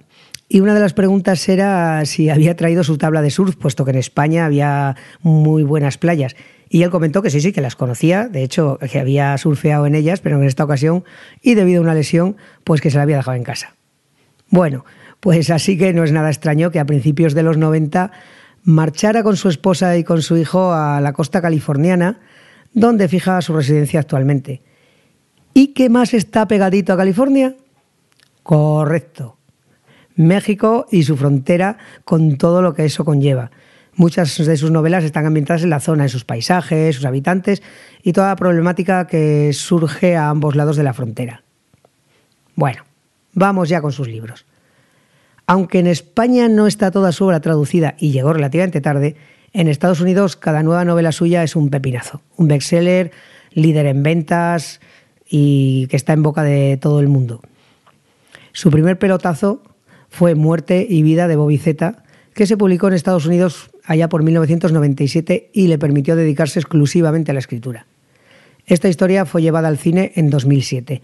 y una de las preguntas era si había traído su tabla de surf, puesto que en España había muy buenas playas. Y él comentó que sí, sí, que las conocía, de hecho, que había surfeado en ellas, pero en esta ocasión, y debido a una lesión, pues que se la había dejado en casa. Bueno, pues así que no es nada extraño que a principios de los 90 marchara con su esposa y con su hijo a la costa californiana, donde fija su residencia actualmente. ¿Y qué más está pegadito a California? Correcto. México y su frontera con todo lo que eso conlleva. Muchas de sus novelas están ambientadas en la zona, en sus paisajes, sus habitantes y toda la problemática que surge a ambos lados de la frontera. Bueno, vamos ya con sus libros. Aunque en España no está toda su obra traducida y llegó relativamente tarde, en Estados Unidos cada nueva novela suya es un pepinazo, un bestseller, líder en ventas y que está en boca de todo el mundo. Su primer pelotazo fue Muerte y Vida de Bobby Z, que se publicó en Estados Unidos allá por 1997 y le permitió dedicarse exclusivamente a la escritura. Esta historia fue llevada al cine en 2007.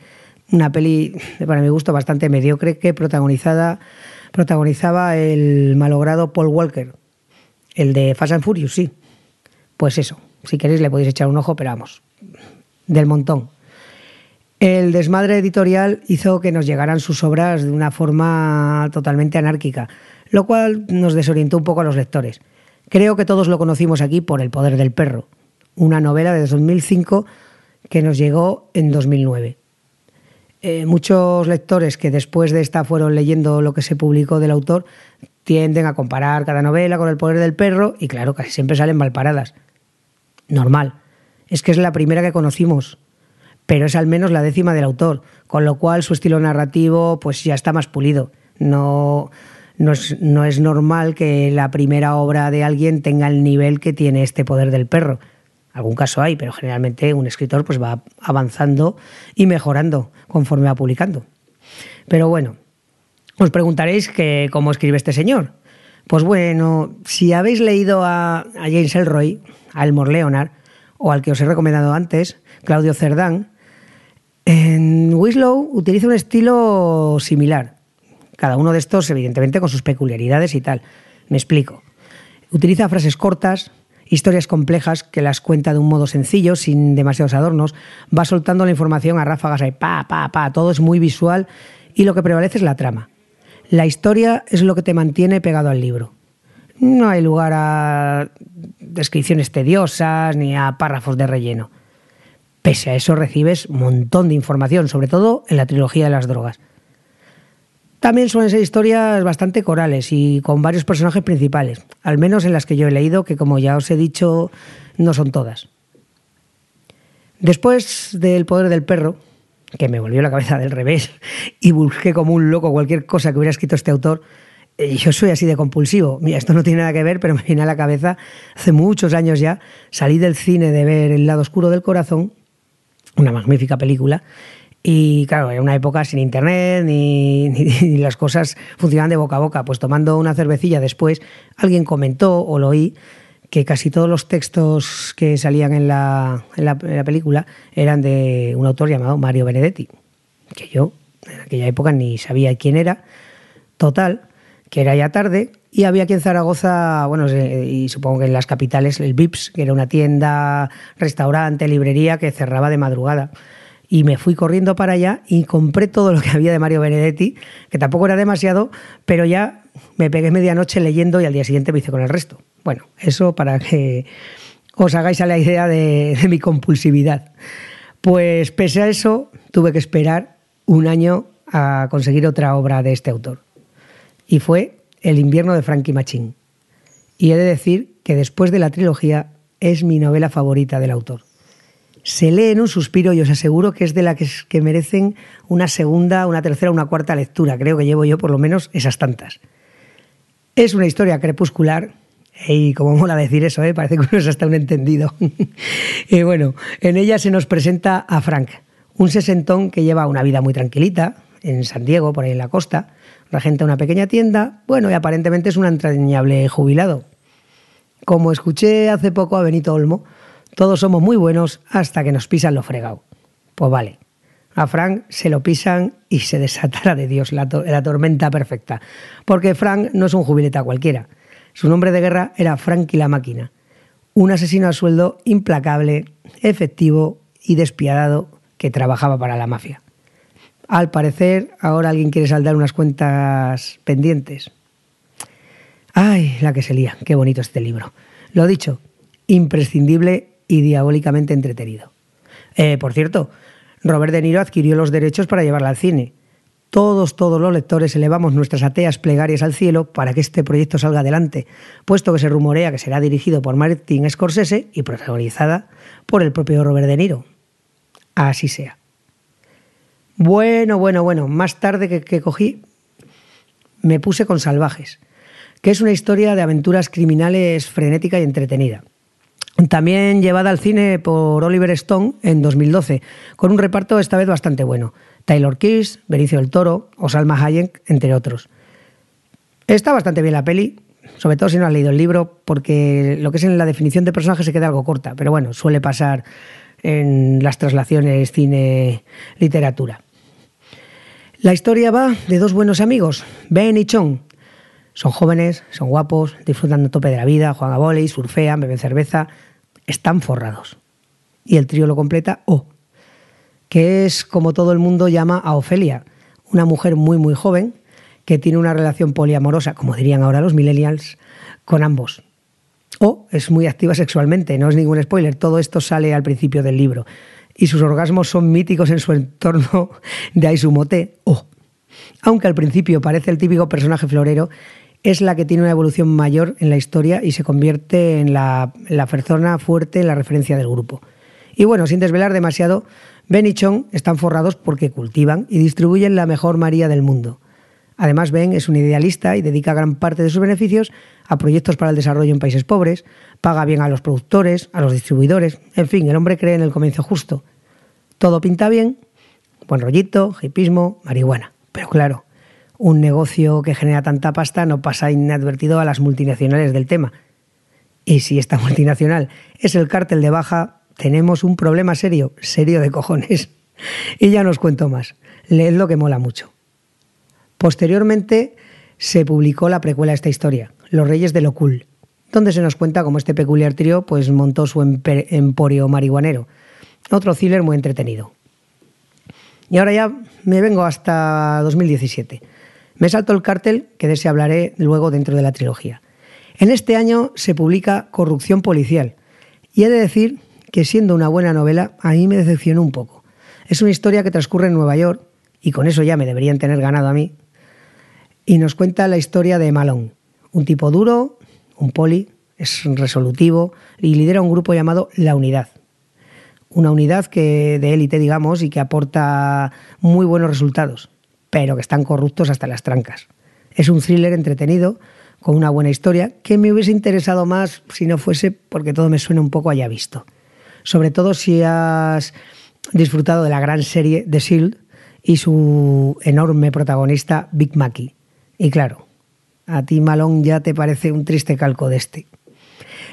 Una peli, para mi gusto, bastante mediocre que protagonizada protagonizaba el malogrado Paul Walker, el de Fast and Furious, sí. Pues eso, si queréis le podéis echar un ojo, pero vamos, del montón. El desmadre editorial hizo que nos llegaran sus obras de una forma totalmente anárquica, lo cual nos desorientó un poco a los lectores. Creo que todos lo conocimos aquí por El poder del perro, una novela de 2005 que nos llegó en 2009. Eh, muchos lectores que después de esta fueron leyendo lo que se publicó del autor tienden a comparar cada novela con El poder del perro y claro, casi siempre salen malparadas. Normal. Es que es la primera que conocimos, pero es al menos la décima del autor, con lo cual su estilo narrativo pues ya está más pulido. No, no, es, no es normal que la primera obra de alguien tenga el nivel que tiene este poder del perro algún caso hay, pero generalmente un escritor pues va avanzando y mejorando conforme va publicando. Pero bueno, os preguntaréis que cómo escribe este señor. Pues bueno, si habéis leído a, James Elroy, a Elmore Leonard, o al que os he recomendado antes, Claudio Cerdán, en Winslow utiliza un estilo similar. Cada uno de estos, evidentemente, con sus peculiaridades y tal. Me explico. Utiliza frases cortas, historias complejas que las cuenta de un modo sencillo, sin demasiados adornos, va soltando la información a ráfagas ahí, pa, pa, pa, todo es muy visual y lo que prevalece es la trama. La historia es lo que te mantiene pegado al libro. No hay lugar a descripciones tediosas ni a párrafos de relleno. Pese a eso recibes un montón de información, sobre todo en la trilogía de las drogas. También suelen ser historias bastante corales y con varios personajes principales, al menos en las que yo he leído, que como ya os he dicho, no son todas. Después del poder del perro, que me volvió la cabeza del revés y busqué como un loco cualquier cosa que hubiera escrito este autor, eh, yo soy así de compulsivo. Mira, esto no tiene nada que ver, pero me viene a la cabeza, hace muchos años ya, salí del cine de ver El lado oscuro del corazón, una magnífica película, y claro, en una época sin internet ni, las cosas funcionaban de boca a boca. Pues tomando una cervecilla después, alguien comentó o lo oí que casi todos los textos que salían en la, en la, película eran de un autor llamado Mario Benedetti, que yo en aquella época ni sabía quién era. Total, que era ya tarde y había aquí en Zaragoza, bueno, y supongo que en las capitales, el Vips, que era una tienda, restaurante, librería que cerraba de madrugada y me fui corriendo para allá y compré todo lo que había de Mario Benedetti, que tampoco era demasiado, pero ya me pegué medianoche leyendo y al día siguiente me hice con el resto. Bueno, eso para que os hagáis a la idea de, mi compulsividad. Pues pese a eso, tuve que esperar un año a conseguir otra obra de este autor. Y fue El invierno de Frankie Machín. Y he de decir que después de la trilogía es mi novela favorita del autor. Se lee en un suspiro y os aseguro que es de las que, merecen una segunda, una tercera, una cuarta lectura. Creo que llevo yo por lo menos esas tantas. Es una historia crepuscular y como mola decir eso, ¿eh? parece que uno es hasta un entendido. y bueno, en ella se nos presenta a Frank, un sesentón que lleva una vida muy tranquilita en San Diego, por ahí en la costa, regenta una pequeña tienda, bueno, y aparentemente es un entrañable jubilado. Como escuché hace poco a Benito Olmo, todos somos muy buenos hasta que nos pisan lo fregado. Pues vale, a Frank se lo pisan y se desatará de Dios la, la tormenta perfecta, porque Frank no es un jubileta cualquiera su nombre de guerra era Frankie la Máquina, un asesino a sueldo implacable, efectivo y despiadado que trabajaba para la mafia. Al parecer, ahora alguien quiere saldar unas cuentas pendientes. Ay, la que se lía, qué bonito este libro. Lo dicho, imprescindible y diabólicamente entretenido. Eh, por cierto, Robert De Niro adquirió los derechos para llevarla al cine todos, todos los lectores elevamos nuestras ateas plegarias al cielo para que este proyecto salga adelante, puesto que se rumorea que será dirigido por Martin Scorsese y protagonizada por el propio Robert De Niro. Así sea. Bueno, bueno, bueno, más tarde que, cogí, me puse con Salvajes, que es una historia de aventuras criminales frenética y entretenida. También llevada al cine por Oliver Stone en 2012, con un reparto esta vez bastante bueno. Taylor Kiss, Benicio del Toro o Salma Hayek, entre otros. Está bastante bien la peli, sobre todo si no has leído el libro, porque lo que es en la definición de personaje se queda algo corta, pero bueno, suele pasar en las traslaciones cine-literatura. La historia va de dos buenos amigos, Ben y Chong. Son jóvenes, son guapos, disfrutan de tope de la vida, juegan a volei, surfean, beben cerveza, están forrados. Y el trío lo completa O, que es como todo el mundo llama a Ofelia, una mujer muy muy joven que tiene una relación poliamorosa, como dirían ahora los millennials, con ambos. O es muy activa sexualmente, no es ningún spoiler, todo esto sale al principio del libro. Y sus orgasmos son míticos en su entorno de Aisumote, O. Aunque al principio parece el típico personaje florero, es la que tiene una evolución mayor en la historia y se convierte en la, persona fuerte en la referencia del grupo. Y bueno, sin desvelar demasiado, Ben y Chong están forrados porque cultivan y distribuyen la mejor María del mundo. Además, Ben es un idealista y dedica gran parte de sus beneficios a proyectos para el desarrollo en países pobres, paga bien a los productores, a los distribuidores, en fin, el hombre cree en el comienzo justo. Todo pinta bien, buen rollito, hipismo, marihuana. Pero claro, un negocio que genera tanta pasta no pasa inadvertido a las multinacionales del tema. Y si esta multinacional es el cártel de baja, tenemos un problema serio, serio de cojones. Y ya no os cuento más. Leed lo que mola mucho. Posteriormente se publicó la precuela de esta historia, Los Reyes de lo Cool, donde se nos cuenta cómo este peculiar trío pues, montó su emporio marihuanero. Otro thriller muy entretenido. Y ahora ya me vengo hasta 2017. Me salto el cártel, que de ese hablaré luego dentro de la trilogía. En este año se publica Corrupción Policial. Y he de decir que siendo una buena novela, a mí me decepcionó un poco. Es una historia que transcurre en Nueva York, y con eso ya me deberían tener ganado a mí, y nos cuenta la historia de Malone, un tipo duro, un poli, es resolutivo y lidera un grupo llamado La Unidad. Una unidad que de élite, digamos, y que aporta muy buenos resultados, pero que están corruptos hasta las trancas. Es un thriller entretenido, con una buena historia, que me hubiese interesado más si no fuese porque todo me suena un poco haya visto sobre todo si has disfrutado de la gran serie The Shield y su enorme protagonista Big Mackey. Y claro, a ti Malone ya te parece un triste calco de este.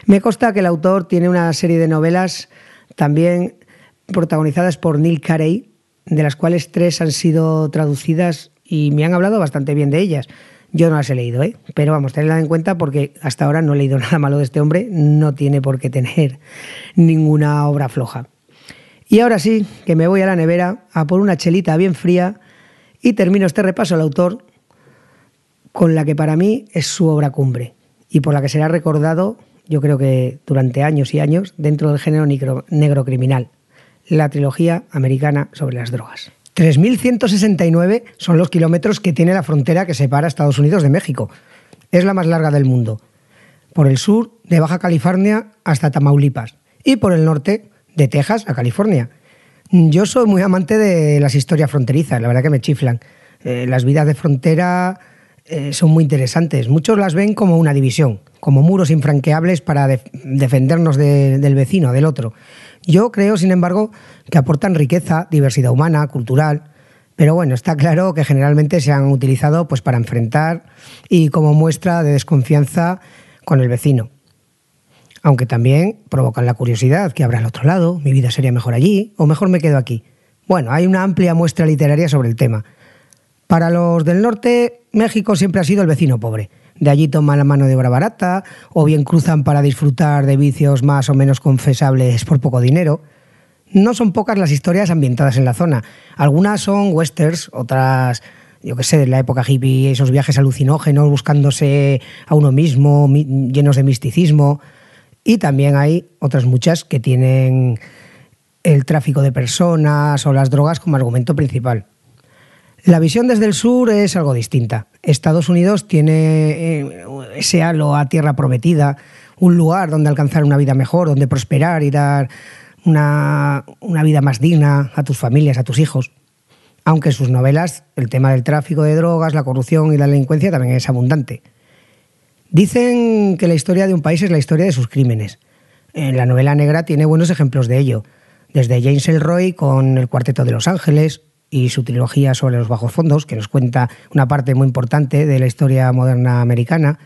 Me consta que el autor tiene una serie de novelas también protagonizadas por Neil Carey, de las cuales tres han sido traducidas y me han hablado bastante bien de ellas. Yo no las he leído, ¿eh? pero vamos, tenedla en cuenta porque hasta ahora no he leído nada malo de este hombre, no tiene por qué tener ninguna obra floja. Y ahora sí, que me voy a la nevera a por una chelita bien fría y termino este repaso al autor con la que para mí es su obra cumbre y por la que será recordado, yo creo que durante años y años, dentro del género negro, criminal, la trilogía americana sobre las drogas. 3.169 son los kilómetros que tiene la frontera que separa Estados Unidos de México. Es la más larga del mundo. por el sur de Baja California hasta Tamaulipas y por el norte de Texas a California. Yo soy muy amante de las historias fronterizas, la verdad que me chiflan. Eh, las vidas de frontera eh, son muy interesantes. Muchos las ven como una división, como muros infranqueables para defendernos del vecino, del otro. Yo creo, sin embargo, que aportan riqueza, diversidad humana, cultural. Pero bueno, está claro que generalmente se han utilizado pues, para enfrentar y como muestra de desconfianza con el vecino. Aunque también provocan la curiosidad, que habrá al otro lado? ¿Mi vida sería mejor allí? ¿O mejor me quedo aquí? Bueno, hay una amplia muestra literaria sobre el tema. Para los del norte, México siempre ha sido el vecino pobre. De allí toman la mano de obra barata, o bien cruzan para disfrutar de vicios más o menos confesables por poco dinero. No son pocas las historias ambientadas en la zona. Algunas son westerns, otras yo qué sé, de la época hippie, esos viajes alucinógenos, buscándose a uno mismo, llenos de misticismo. Y también hay otras muchas que tienen el tráfico de personas o las drogas como argumento principal. La visión desde el sur es algo distinta. Estados Unidos tiene eh, ese halo a tierra prometida, un lugar donde alcanzar una vida mejor, donde prosperar y dar una, una vida más digna a tus familias, a tus hijos aunque en sus novelas el tema del tráfico de drogas, la corrupción y la delincuencia también es abundante. Dicen que la historia de un país es la historia de sus crímenes. En la novela negra tiene buenos ejemplos de ello, desde James Elroy con El Cuarteto de Los Ángeles y su trilogía sobre los bajos fondos, que nos cuenta una parte muy importante de la historia moderna americana,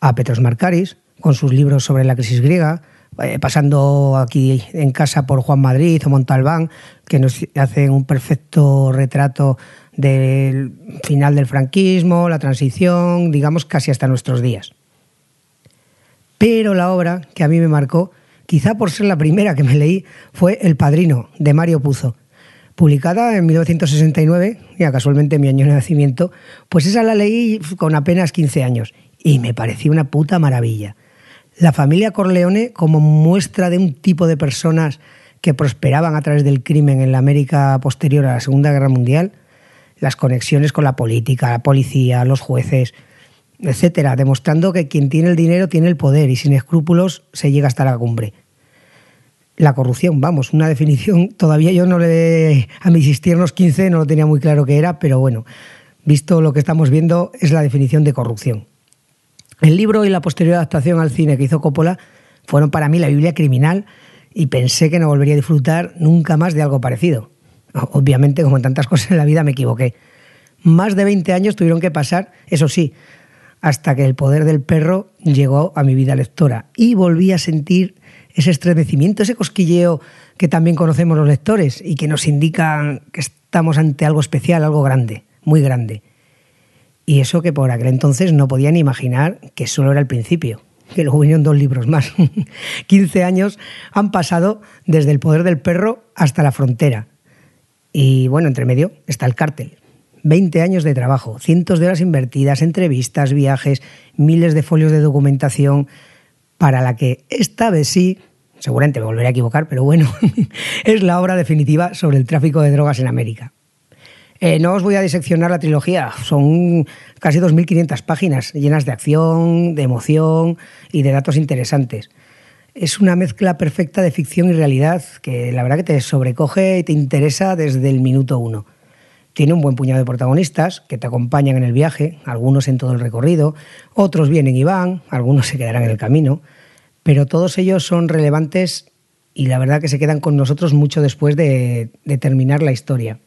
a Petros Markaris con sus libros sobre la crisis griega, eh, pasando aquí en casa por Juan Madrid o Montalbán, que nos hacen un perfecto retrato del final del franquismo, la transición, digamos casi hasta nuestros días. Pero la obra que a mí me marcó, quizá por ser la primera que me leí, fue El Padrino, de Mario Puzo. Publicada en 1969, ya casualmente mi año de nacimiento, pues esa la leí con apenas 15 años y me pareció una puta maravilla. La familia Corleone, como muestra de un tipo de personas que prosperaban a través del crimen en la América posterior a la Segunda Guerra Mundial, las conexiones con la política, la policía, los jueces, etcétera, demostrando que quien tiene el dinero tiene el poder y sin escrúpulos se llega hasta la cumbre. La corrupción, vamos, una definición, todavía yo no le a mis istiernos 15 no lo tenía muy claro qué era, pero bueno, visto lo que estamos viendo es la definición de corrupción. El libro y la posterior adaptación al cine que hizo Coppola fueron para mí la Biblia criminal y pensé que no volvería a disfrutar nunca más de algo parecido. Obviamente, como en tantas cosas en la vida, me equivoqué. Más de 20 años tuvieron que pasar, eso sí, hasta que el poder del perro llegó a mi vida lectora y volví a sentir ese estremecimiento, ese cosquilleo que también conocemos los lectores y que nos indican que estamos ante algo especial, algo grande, muy grande. Y eso que por aquel entonces no podían imaginar que solo era el principio, que luego vinieron dos libros más. 15 años han pasado desde el poder del perro hasta la frontera. Y bueno, entre medio está el cártel. 20 años de trabajo, cientos de horas invertidas, entrevistas, viajes, miles de folios de documentación, para la que esta vez sí, seguramente me volveré a equivocar, pero bueno, es la obra definitiva sobre el tráfico de drogas en América. Eh, no os voy a diseccionar la trilogía, son casi 2.500 páginas llenas de acción, de emoción y de datos interesantes. Es una mezcla perfecta de ficción y realidad que la verdad que te sobrecoge y te interesa desde el minuto uno. Tiene un buen puñado de protagonistas que te acompañan en el viaje, algunos en todo el recorrido, otros vienen y van, algunos se quedarán en el camino, pero todos ellos son relevantes y la verdad que se quedan con nosotros mucho después de terminar la historia.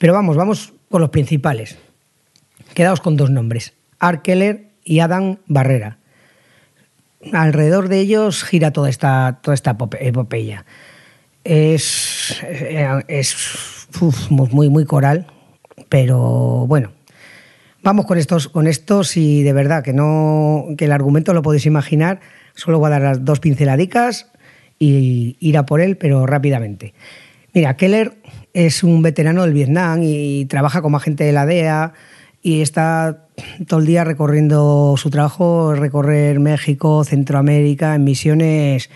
Pero vamos, vamos por los principales. Quedaos con dos nombres, Art Keller y Adam Barrera. Alrededor de ellos gira toda esta, toda esta epopeya. Es, es muy, muy coral, pero bueno, vamos con estos, con estos y de verdad que no que el argumento lo podéis imaginar. Solo voy a dar las dos pinceladicas y ir a por él, pero rápidamente. Mira, Keller es un veterano del Vietnam y trabaja como agente de la DEA y está todo el día recorriendo su trabajo, recorrer México, Centroamérica, en misiones,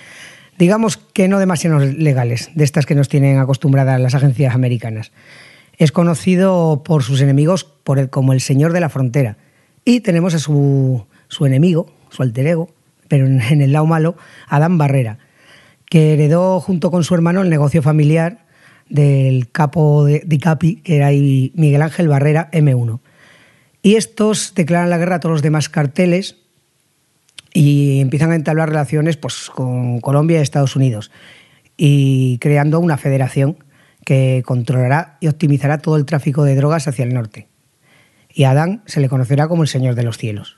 digamos que no demasiado legales, de estas que nos tienen acostumbradas las agencias americanas. Es conocido por sus enemigos por como el señor de la frontera. Y tenemos a su, su enemigo, su alter ego, pero en, el lado malo, Adán Barrera, que heredó junto con su hermano el negocio familiar del capo de, de Capi, que era Miguel Ángel Barrera M1. Y estos declaran la guerra a todos los demás carteles y empiezan a entablar relaciones pues, con Colombia y Estados Unidos y creando una federación que controlará y optimizará todo el tráfico de drogas hacia el norte. Y a Adán se le conocerá como el Señor de los Cielos.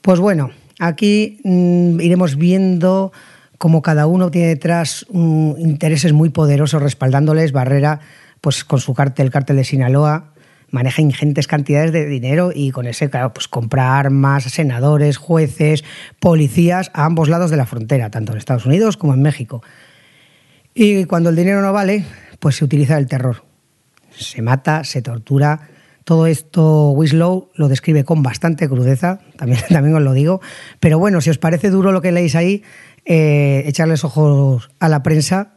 Pues bueno, aquí mm, iremos viendo cómo cada uno tiene detrás intereses muy poderosos respaldándoles. Barrera, pues con su cártel, el cártel de Sinaloa, maneja ingentes cantidades de dinero y con ese, claro, pues compra armas, senadores, jueces, policías a ambos lados de la frontera, tanto en Estados Unidos como en México. Y cuando el dinero no vale, pues se utiliza el terror. Se mata, se tortura. Todo esto Wislow lo describe con bastante crudeza, también, también os lo digo. Pero bueno, si os parece duro lo que leéis ahí, eh, echarles ojos a la prensa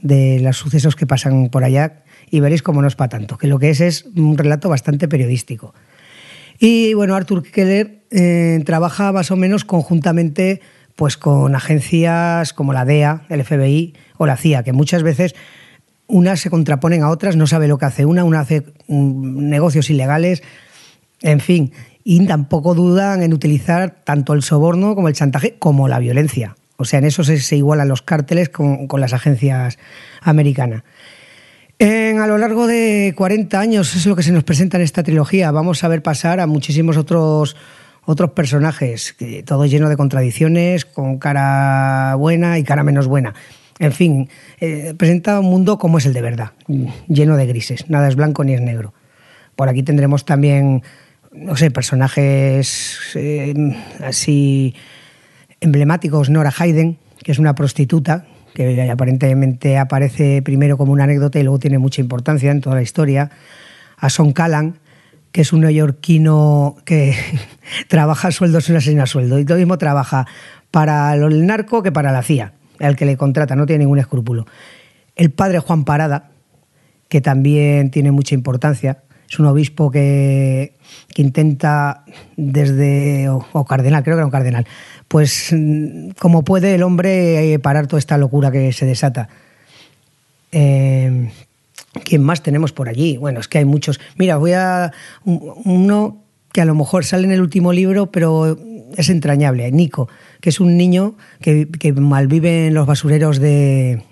de los sucesos que pasan por allá, y veréis cómo no es para tanto, que lo que es es un relato bastante periodístico. Y bueno, Arthur Keller eh, trabaja más o menos conjuntamente pues con agencias como la DEA, el FBI o la CIA, que muchas veces unas se contraponen a otras, no sabe lo que hace una, una hace mm, negocios ilegales, en fin, y tampoco dudan en utilizar tanto el soborno como el chantaje como la violencia. O sea, en eso se, igualan los cárteles con, con las agencias americanas a lo largo de 40 años es lo que se nos presenta en esta trilogía. Vamos a ver pasar a muchísimos otros, otros personajes, todo lleno de contradicciones, con cara buena y cara menos buena. En fin, eh, presenta un mundo como es el de verdad, lleno de grises. Nada es blanco ni es negro. Por aquí tendremos también, no sé, personajes eh, así emblemáticos. Nora Hayden, que es una prostituta que aparentemente aparece primero como una anécdota y luego tiene mucha importancia en toda la historia, a Son Callan, que es un neoyorquino que trabaja a sueldo sin a sueldo y lo mismo trabaja para el narco que para la CIA, el que le contrata, no tiene ningún escrúpulo. El padre Juan Parada, que también tiene mucha importancia, es un obispo que, que intenta desde, o, cardenal, creo que era un cardenal, pues mm, como puede el hombre eh, parar toda esta locura que se desata. Eh, ¿Quién más tenemos por allí? Bueno, es que hay muchos. Mira, voy a. Uno que a lo mejor sale en el último libro, pero es entrañable, Nico, que es un niño que, que malvive en los basureros de.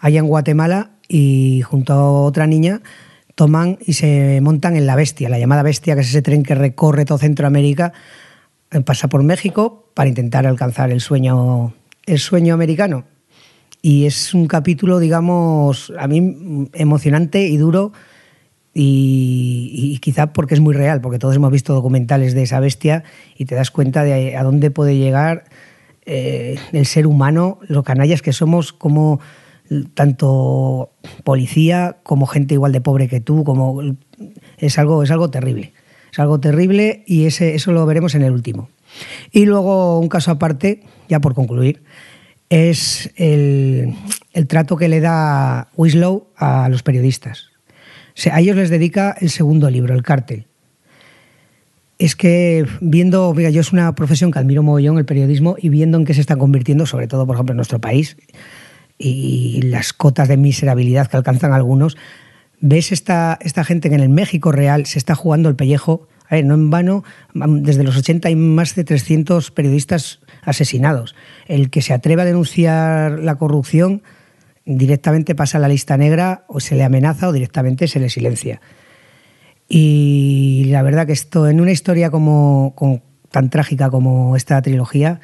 allá en Guatemala y junto a otra niña toman y se montan en la Bestia, la llamada Bestia, que es ese tren que recorre todo Centroamérica pasa por México para intentar alcanzar el sueño, el sueño americano. Y es un capítulo, digamos, a mí emocionante y duro y, quizá porque es muy real, porque todos hemos visto documentales de esa bestia y te das cuenta de a dónde puede llegar eh, el ser humano, los canallas que somos como tanto policía como gente igual de pobre que tú, como es algo, es algo terrible. Es algo terrible y ese, eso lo veremos en el último. Y luego un caso aparte, ya por concluir, es el, trato que le da Winslow a los periodistas. a ellos les dedica el segundo libro, El cártel. Es que viendo, mira, yo es una profesión que admiro mogollón, el periodismo, y viendo en qué se está convirtiendo, sobre todo, por ejemplo, en nuestro país, y las cotas de miserabilidad que alcanzan algunos, ves esta, esta gente que en el México real se está jugando el pellejo. A ver, no en vano, desde los 80 hay más de 300 periodistas asesinados. El que se atreva a denunciar la corrupción directamente pasa a la lista negra o se le amenaza o directamente se le silencia. Y la verdad que esto, en una historia como, tan trágica como esta trilogía,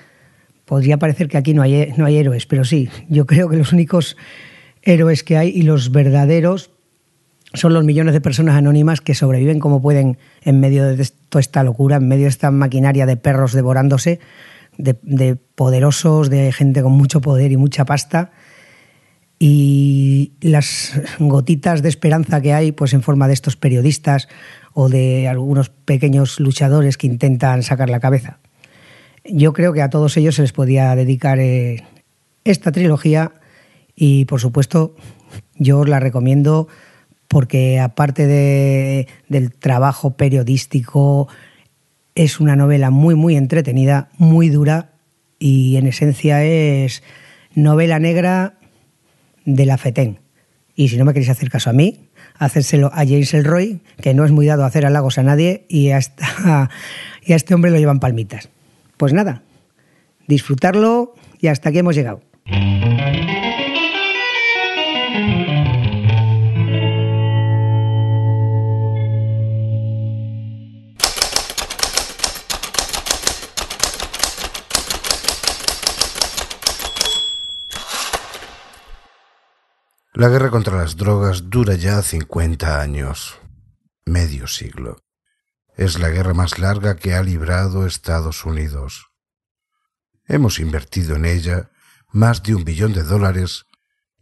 podría parecer que aquí no hay, no hay héroes, pero sí, yo creo que los únicos héroes que hay y los verdaderos son los millones de personas anónimas que sobreviven como pueden en medio de toda esta locura, en medio de esta maquinaria de perros devorándose, de, poderosos, de gente con mucho poder y mucha pasta. Y las gotitas de esperanza que hay, pues en forma de estos periodistas o de algunos pequeños luchadores que intentan sacar la cabeza. Yo creo que a todos ellos se les podía dedicar eh, esta trilogía y, por supuesto, yo os la recomiendo porque aparte de, del trabajo periodístico, Es una novela muy, muy entretenida, muy dura y en esencia es novela negra de la FETEN. Y si no me queréis hacer caso a mí, hacérselo a James Elroy, que no es muy dado a hacer halagos a nadie y hasta, y a este hombre lo llevan palmitas. Pues nada, disfrutarlo y hasta aquí hemos llegado. La guerra contra las drogas dura ya 50 años, medio siglo. Es la guerra más larga que ha librado Estados Unidos. Hemos invertido en ella más de un billón de dólares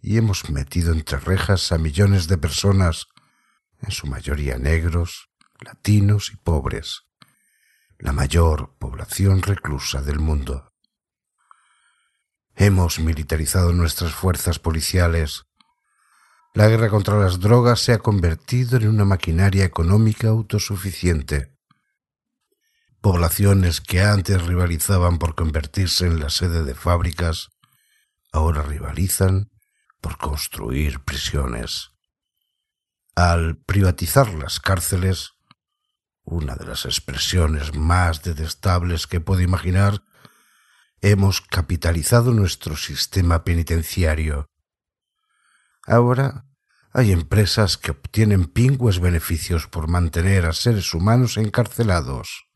y hemos metido entre rejas a millones de personas, en su mayoría negros, latinos y pobres, la mayor población reclusa del mundo. Hemos militarizado nuestras fuerzas policiales, la guerra contra las drogas se ha convertido en una maquinaria económica autosuficiente. Poblaciones que antes rivalizaban por convertirse en la sede de fábricas, ahora rivalizan por construir prisiones. Al privatizar las cárceles, una de las expresiones más detestables que puedo imaginar, hemos capitalizado nuestro sistema penitenciario. Ahora hay empresas que obtienen pingües beneficios por mantener a seres humanos encarcelados.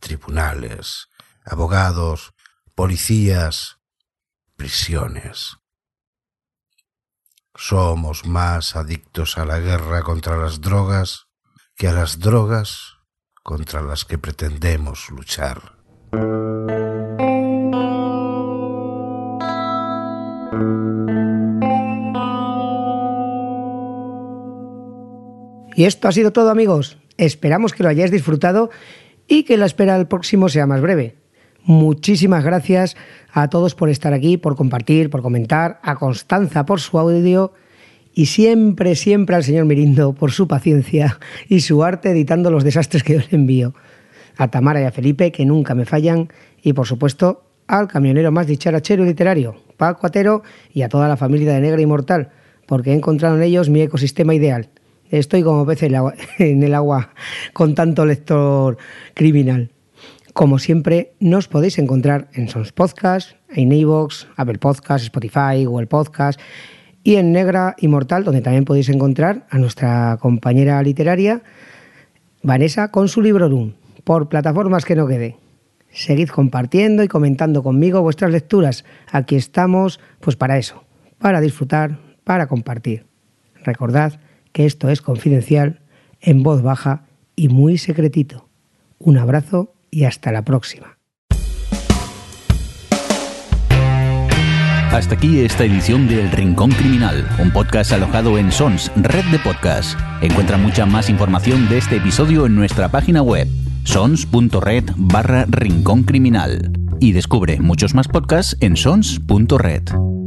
Tribunales, abogados, policías, prisiones. Somos más adictos a la guerra contra las drogas que a las drogas contra las que pretendemos luchar. Y esto ha sido todo amigos. Esperamos que lo hayáis disfrutado y que la espera del próximo sea más breve. Muchísimas gracias a todos por estar aquí, por compartir, por comentar, a Constanza por su audio y siempre, siempre al señor Mirindo por su paciencia y su arte editando los desastres que yo le envío. A Tamara y a Felipe, que nunca me fallan, y por supuesto al camionero más dicharachero y literario, Paco Atero, y a toda la familia de Negra Inmortal, porque he encontrado en ellos mi ecosistema ideal. Estoy como pez en el agua con tanto lector criminal. Como siempre, nos podéis encontrar en Sons Podcast, en iVoox, Apple Podcast, Spotify, Google Podcast y en Negra Inmortal, donde también podéis encontrar a nuestra compañera literaria Vanessa con su libro Room, por plataformas que no quede. Seguid compartiendo y comentando conmigo vuestras lecturas. Aquí estamos, pues para eso, para disfrutar, para compartir. Recordad esto es confidencial, en voz baja y muy secretito. Un abrazo y hasta la próxima. Hasta aquí esta edición de El Rincón Criminal, un podcast alojado en Sons, red de podcasts. Encuentra mucha más información de este episodio en nuestra página web, sons.red barra Rincón Criminal. Y descubre muchos más podcasts en sons.red.